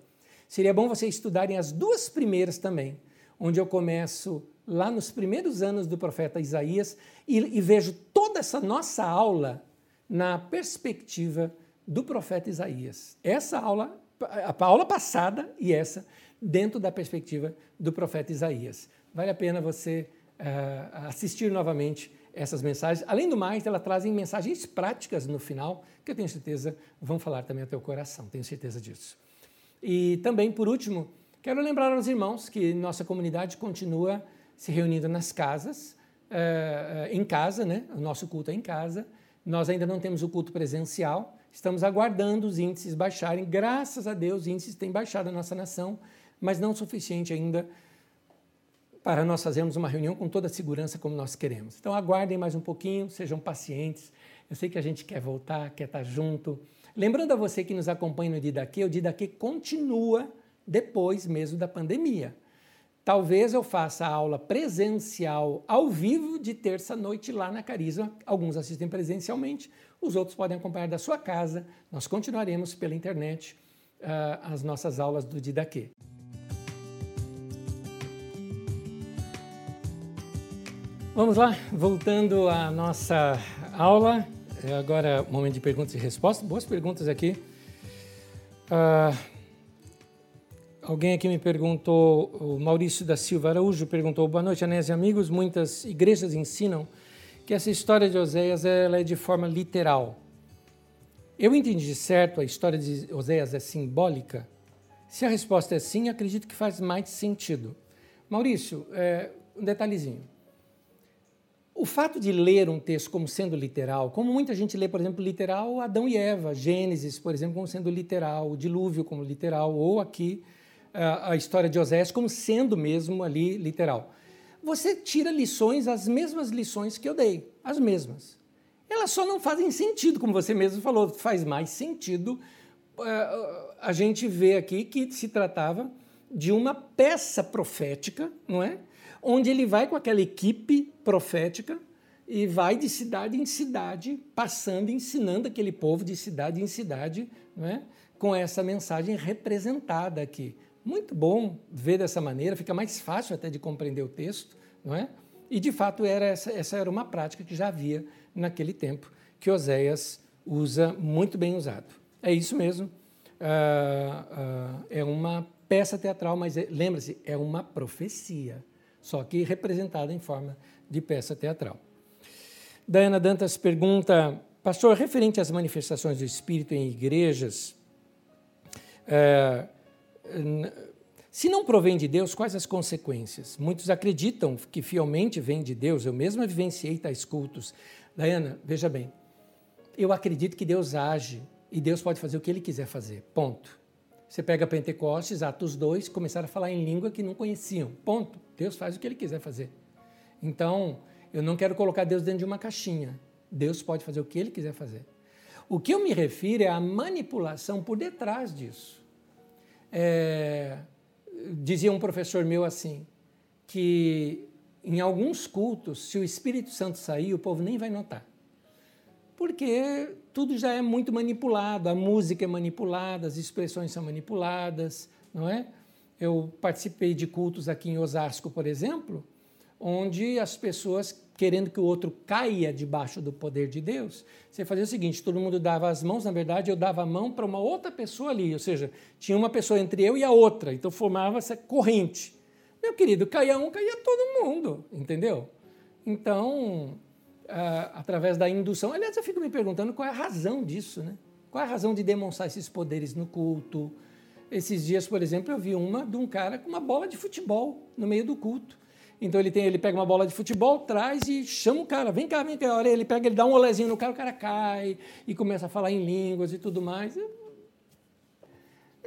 Seria bom vocês estudarem as duas primeiras também, onde eu começo lá nos primeiros anos do profeta Isaías e, e vejo toda essa nossa aula na perspectiva do profeta Isaías. Essa aula, a aula passada e essa, dentro da perspectiva do profeta Isaías. Vale a pena você uh, assistir novamente essas mensagens. Além do mais, elas trazem mensagens práticas no final, que eu tenho certeza vão falar também ao teu coração, tenho certeza disso. E também, por último, quero lembrar aos irmãos que nossa comunidade continua se reunindo nas casas, uh, em casa, né? o nosso culto é em casa. Nós ainda não temos o culto presencial, estamos aguardando os índices baixarem. Graças a Deus, os índices têm baixado na nossa nação, mas não o suficiente ainda para nós fazermos uma reunião com toda a segurança como nós queremos. Então, aguardem mais um pouquinho, sejam pacientes. Eu sei que a gente quer voltar, quer estar junto. Lembrando a você que nos acompanha no Didaquê, o Didaquê continua depois mesmo da pandemia. Talvez eu faça a aula presencial ao vivo de terça-noite lá na Carisma. Alguns assistem presencialmente, os outros podem acompanhar da sua casa. Nós continuaremos pela internet uh, as nossas aulas do Didaquê. Vamos lá, voltando à nossa aula. É agora, momento de perguntas e respostas. Boas perguntas aqui. Uh, Alguém aqui me perguntou, o Maurício da Silva Araújo perguntou: Boa noite, Anés e amigos. Muitas igrejas ensinam que essa história de Oséias ela é de forma literal. Eu entendi certo, a história de Oséias é simbólica? Se a resposta é sim, acredito que faz mais sentido. Maurício, é, um detalhezinho. O fato de ler um texto como sendo literal, como muita gente lê, por exemplo, literal Adão e Eva, Gênesis, por exemplo, como sendo literal, o dilúvio como literal, ou aqui a história de Osés como sendo mesmo ali literal. Você tira lições, as mesmas lições que eu dei, as mesmas. Elas só não fazem sentido, como você mesmo falou, faz mais sentido uh, a gente ver aqui que se tratava de uma peça profética, não é? Onde ele vai com aquela equipe profética e vai de cidade em cidade, passando, ensinando aquele povo de cidade em cidade, não é? com essa mensagem representada aqui. Muito bom ver dessa maneira, fica mais fácil até de compreender o texto, não é? E de fato era essa, essa era uma prática que já havia naquele tempo, que Oséias usa muito bem usado. É isso mesmo. Uh, uh, é uma peça teatral, mas é, lembra-se, é uma profecia, só que representada em forma de peça teatral. Diana Dantas pergunta, pastor, referente às manifestações do Espírito em igrejas, é, se não provém de Deus, quais as consequências? Muitos acreditam que fielmente vem de Deus. Eu mesma vivenciei tais cultos. Diana, veja bem, eu acredito que Deus age e Deus pode fazer o que Ele quiser fazer. Ponto. Você pega Pentecostes, Atos 2, começaram a falar em língua que não conheciam. Ponto. Deus faz o que Ele quiser fazer. Então, eu não quero colocar Deus dentro de uma caixinha. Deus pode fazer o que ele quiser fazer. O que eu me refiro é a manipulação por detrás disso. É, dizia um professor meu assim, que em alguns cultos, se o Espírito Santo sair, o povo nem vai notar. Porque tudo já é muito manipulado, a música é manipulada, as expressões são manipuladas, não é? Eu participei de cultos aqui em Osasco, por exemplo, onde as pessoas, querendo que o outro caia debaixo do poder de Deus, você fazia o seguinte: todo mundo dava as mãos, na verdade, eu dava a mão para uma outra pessoa ali, ou seja, tinha uma pessoa entre eu e a outra, então formava essa corrente. Meu querido, caía um, caía todo mundo, entendeu? Então, através da indução, aliás, eu fico me perguntando qual é a razão disso, né? Qual é a razão de demonstrar esses poderes no culto? Esses dias, por exemplo, eu vi uma de um cara com uma bola de futebol no meio do culto. Então ele tem, ele pega uma bola de futebol, traz e chama o cara, vem cá, vem cá. Olha, ele pega, ele dá um olezinho no cara, o cara cai e começa a falar em línguas e tudo mais.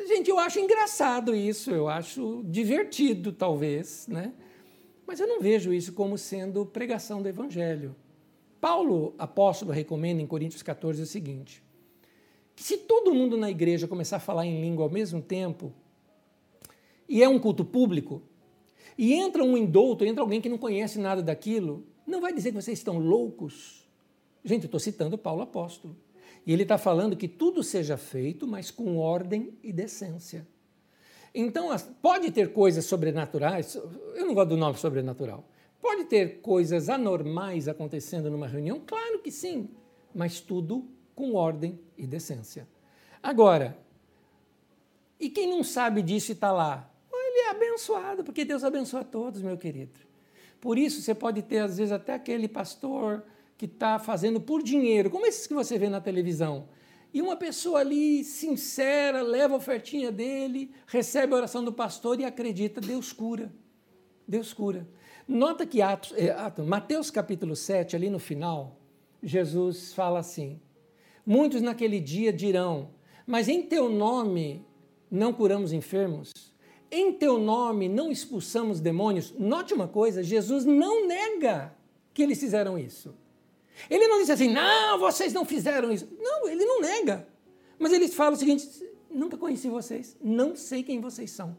Gente, eu acho engraçado isso, eu acho divertido, talvez, né? Mas eu não vejo isso como sendo pregação do evangelho. Paulo, apóstolo, recomenda em Coríntios 14 o seguinte: que se todo mundo na igreja começar a falar em língua ao mesmo tempo, e é um culto público, e entra um indouto, entra alguém que não conhece nada daquilo, não vai dizer que vocês estão loucos. Gente, eu estou citando Paulo apóstolo. E ele está falando que tudo seja feito, mas com ordem e decência. Então, pode ter coisas sobrenaturais, eu não gosto do nome sobrenatural. Pode ter coisas anormais acontecendo numa reunião? Claro que sim, mas tudo com ordem e decência. Agora, e quem não sabe disso e está lá? abençoado, porque Deus abençoa todos, meu querido. Por isso, você pode ter, às vezes, até aquele pastor que está fazendo por dinheiro, como esses que você vê na televisão. E uma pessoa ali, sincera, leva a ofertinha dele, recebe a oração do pastor e acredita, Deus cura. Deus cura. Nota que Atos, é, Mateus capítulo 7, ali no final, Jesus fala assim: Muitos naquele dia dirão, mas em teu nome não curamos enfermos? em teu nome não expulsamos demônios. Note uma coisa: Jesus não nega que eles fizeram isso. Ele não diz assim, não, vocês não fizeram isso. Não, ele não nega. Mas ele fala o seguinte: nunca conheci vocês, não sei quem vocês são.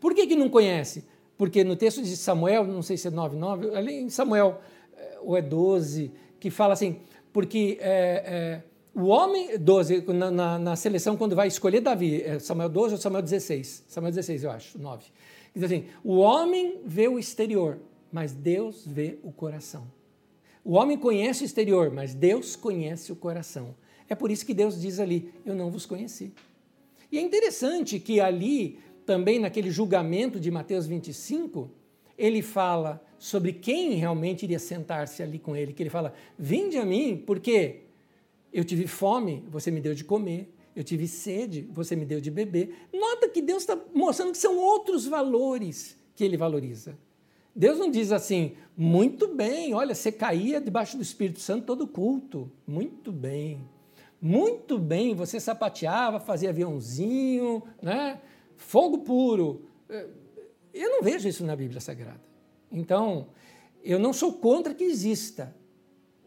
Por que, que não conhece? Porque no texto de Samuel, não sei se é 9, 9, ali em Samuel, eh, ou é 12, que fala assim, porque é, é, o homem, 12, na, na, na, seleção, quando vai escolher Davi, é Samuel 12 ou Samuel 16? Samuel 16, eu acho, 9. Diz assim: o homem vê o exterior, mas Deus vê o coração. O homem conhece o exterior, mas Deus conhece o coração. É por isso que Deus diz ali: Eu não vos conheci. E é interessante que ali, também naquele julgamento de Mateus 25, ele fala sobre quem realmente iria sentar-se ali com ele, que ele fala: Vinde a mim, porque eu tive fome, você me deu de comer. Eu tive sede, você me deu de beber. Nota que Deus está mostrando que são outros valores que ele valoriza. Deus não diz assim, muito bem, olha, você caía debaixo do Espírito Santo todo culto. Muito bem. Muito bem, você sapateava, fazia aviãozinho, né? Fogo puro. Eu não vejo isso na Bíblia Sagrada. Então, eu não sou contra que exista.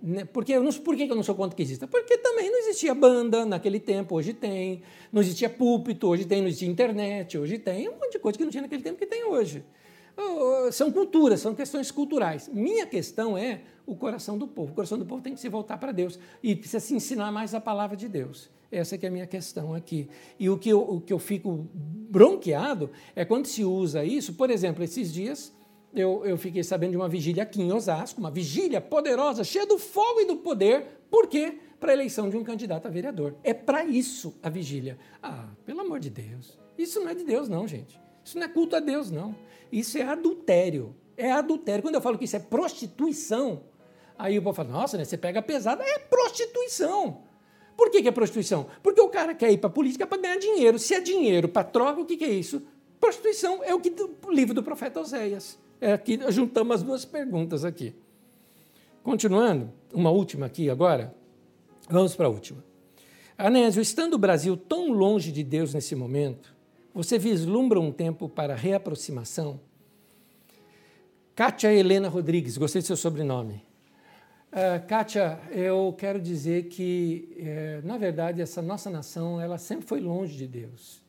Né? Porque eu não, por que eu não sou contra que exista? Porque também não existia banda naquele tempo, hoje tem. Não existia púlpito, hoje tem. Não existia internet, hoje tem. Um monte de coisa que não tinha naquele tempo que tem hoje. São culturas, são questões culturais. Minha questão é o coração do povo. O coração do povo tem que se voltar para Deus e precisa se ensinar mais a palavra de Deus. Essa que é a minha questão aqui. E o que eu, o que eu fico bronqueado é quando se usa isso, por exemplo, esses dias eu, eu fiquei sabendo de uma vigília aqui em Osasco, uma vigília poderosa, cheia do fogo e do poder. Por quê? Para a eleição de um candidato a vereador. É para isso a vigília. Ah, pelo amor de Deus. Isso não é de Deus, não, gente. Isso não é culto a Deus, não. Isso é adultério. É adultério. Quando eu falo que isso é prostituição, aí o povo fala, nossa, né, você pega pesado. É prostituição. Por que, que é prostituição? Porque o cara quer ir para a política para ganhar dinheiro. Se é dinheiro para troca, o que, que é isso? Prostituição é o que o livro do profeta Oséias. É aqui, juntamos as duas perguntas aqui. Continuando, uma última aqui agora. Vamos para a última. Anésio, estando o Brasil tão longe de Deus nesse momento, você vislumbra um tempo para reaproximação? Kátia Helena Rodrigues, gostei do seu sobrenome. Uh, Kátia, eu quero dizer que, eh, na verdade, essa nossa nação ela sempre foi longe de Deus.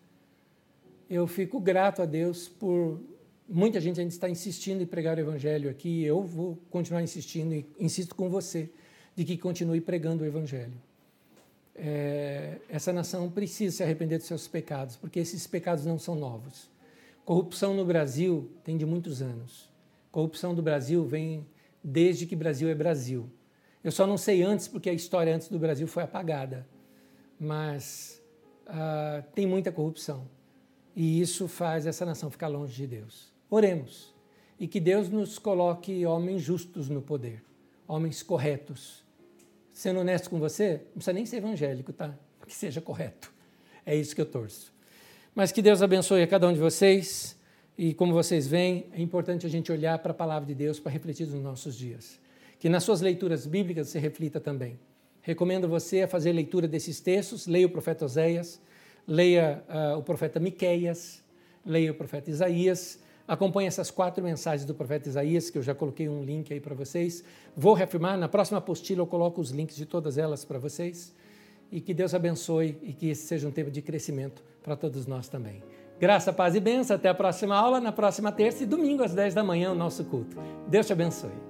Eu fico grato a Deus por muita gente ainda está insistindo em pregar o Evangelho aqui. Eu vou continuar insistindo e insisto com você de que continue pregando o Evangelho. É, essa nação precisa se arrepender dos seus pecados, porque esses pecados não são novos. Corrupção no Brasil tem de muitos anos. Corrupção do Brasil vem desde que Brasil é Brasil. Eu só não sei antes, porque a história antes do Brasil foi apagada. Mas uh, tem muita corrupção. E isso faz essa nação ficar longe de Deus. Oremos e que Deus nos coloque homens justos no poder, homens corretos. Sendo honesto com você, não precisa nem ser evangélico, tá? Que seja correto. É isso que eu torço. Mas que Deus abençoe a cada um de vocês. E como vocês veem, é importante a gente olhar para a palavra de Deus para refletir nos nossos dias. Que nas suas leituras bíblicas você reflita também. Recomendo você a fazer leitura desses textos, leia o profeta Oséias, leia uh, o profeta Miqueias, leia o profeta Isaías Acompanhe essas quatro mensagens do profeta Isaías, que eu já coloquei um link aí para vocês. Vou reafirmar, na próxima apostila eu coloco os links de todas elas para vocês. E que Deus abençoe e que esse seja um tempo de crescimento para todos nós também. Graça, paz e bênção. Até a próxima aula, na próxima terça e domingo às 10 da manhã, o nosso culto. Deus te abençoe.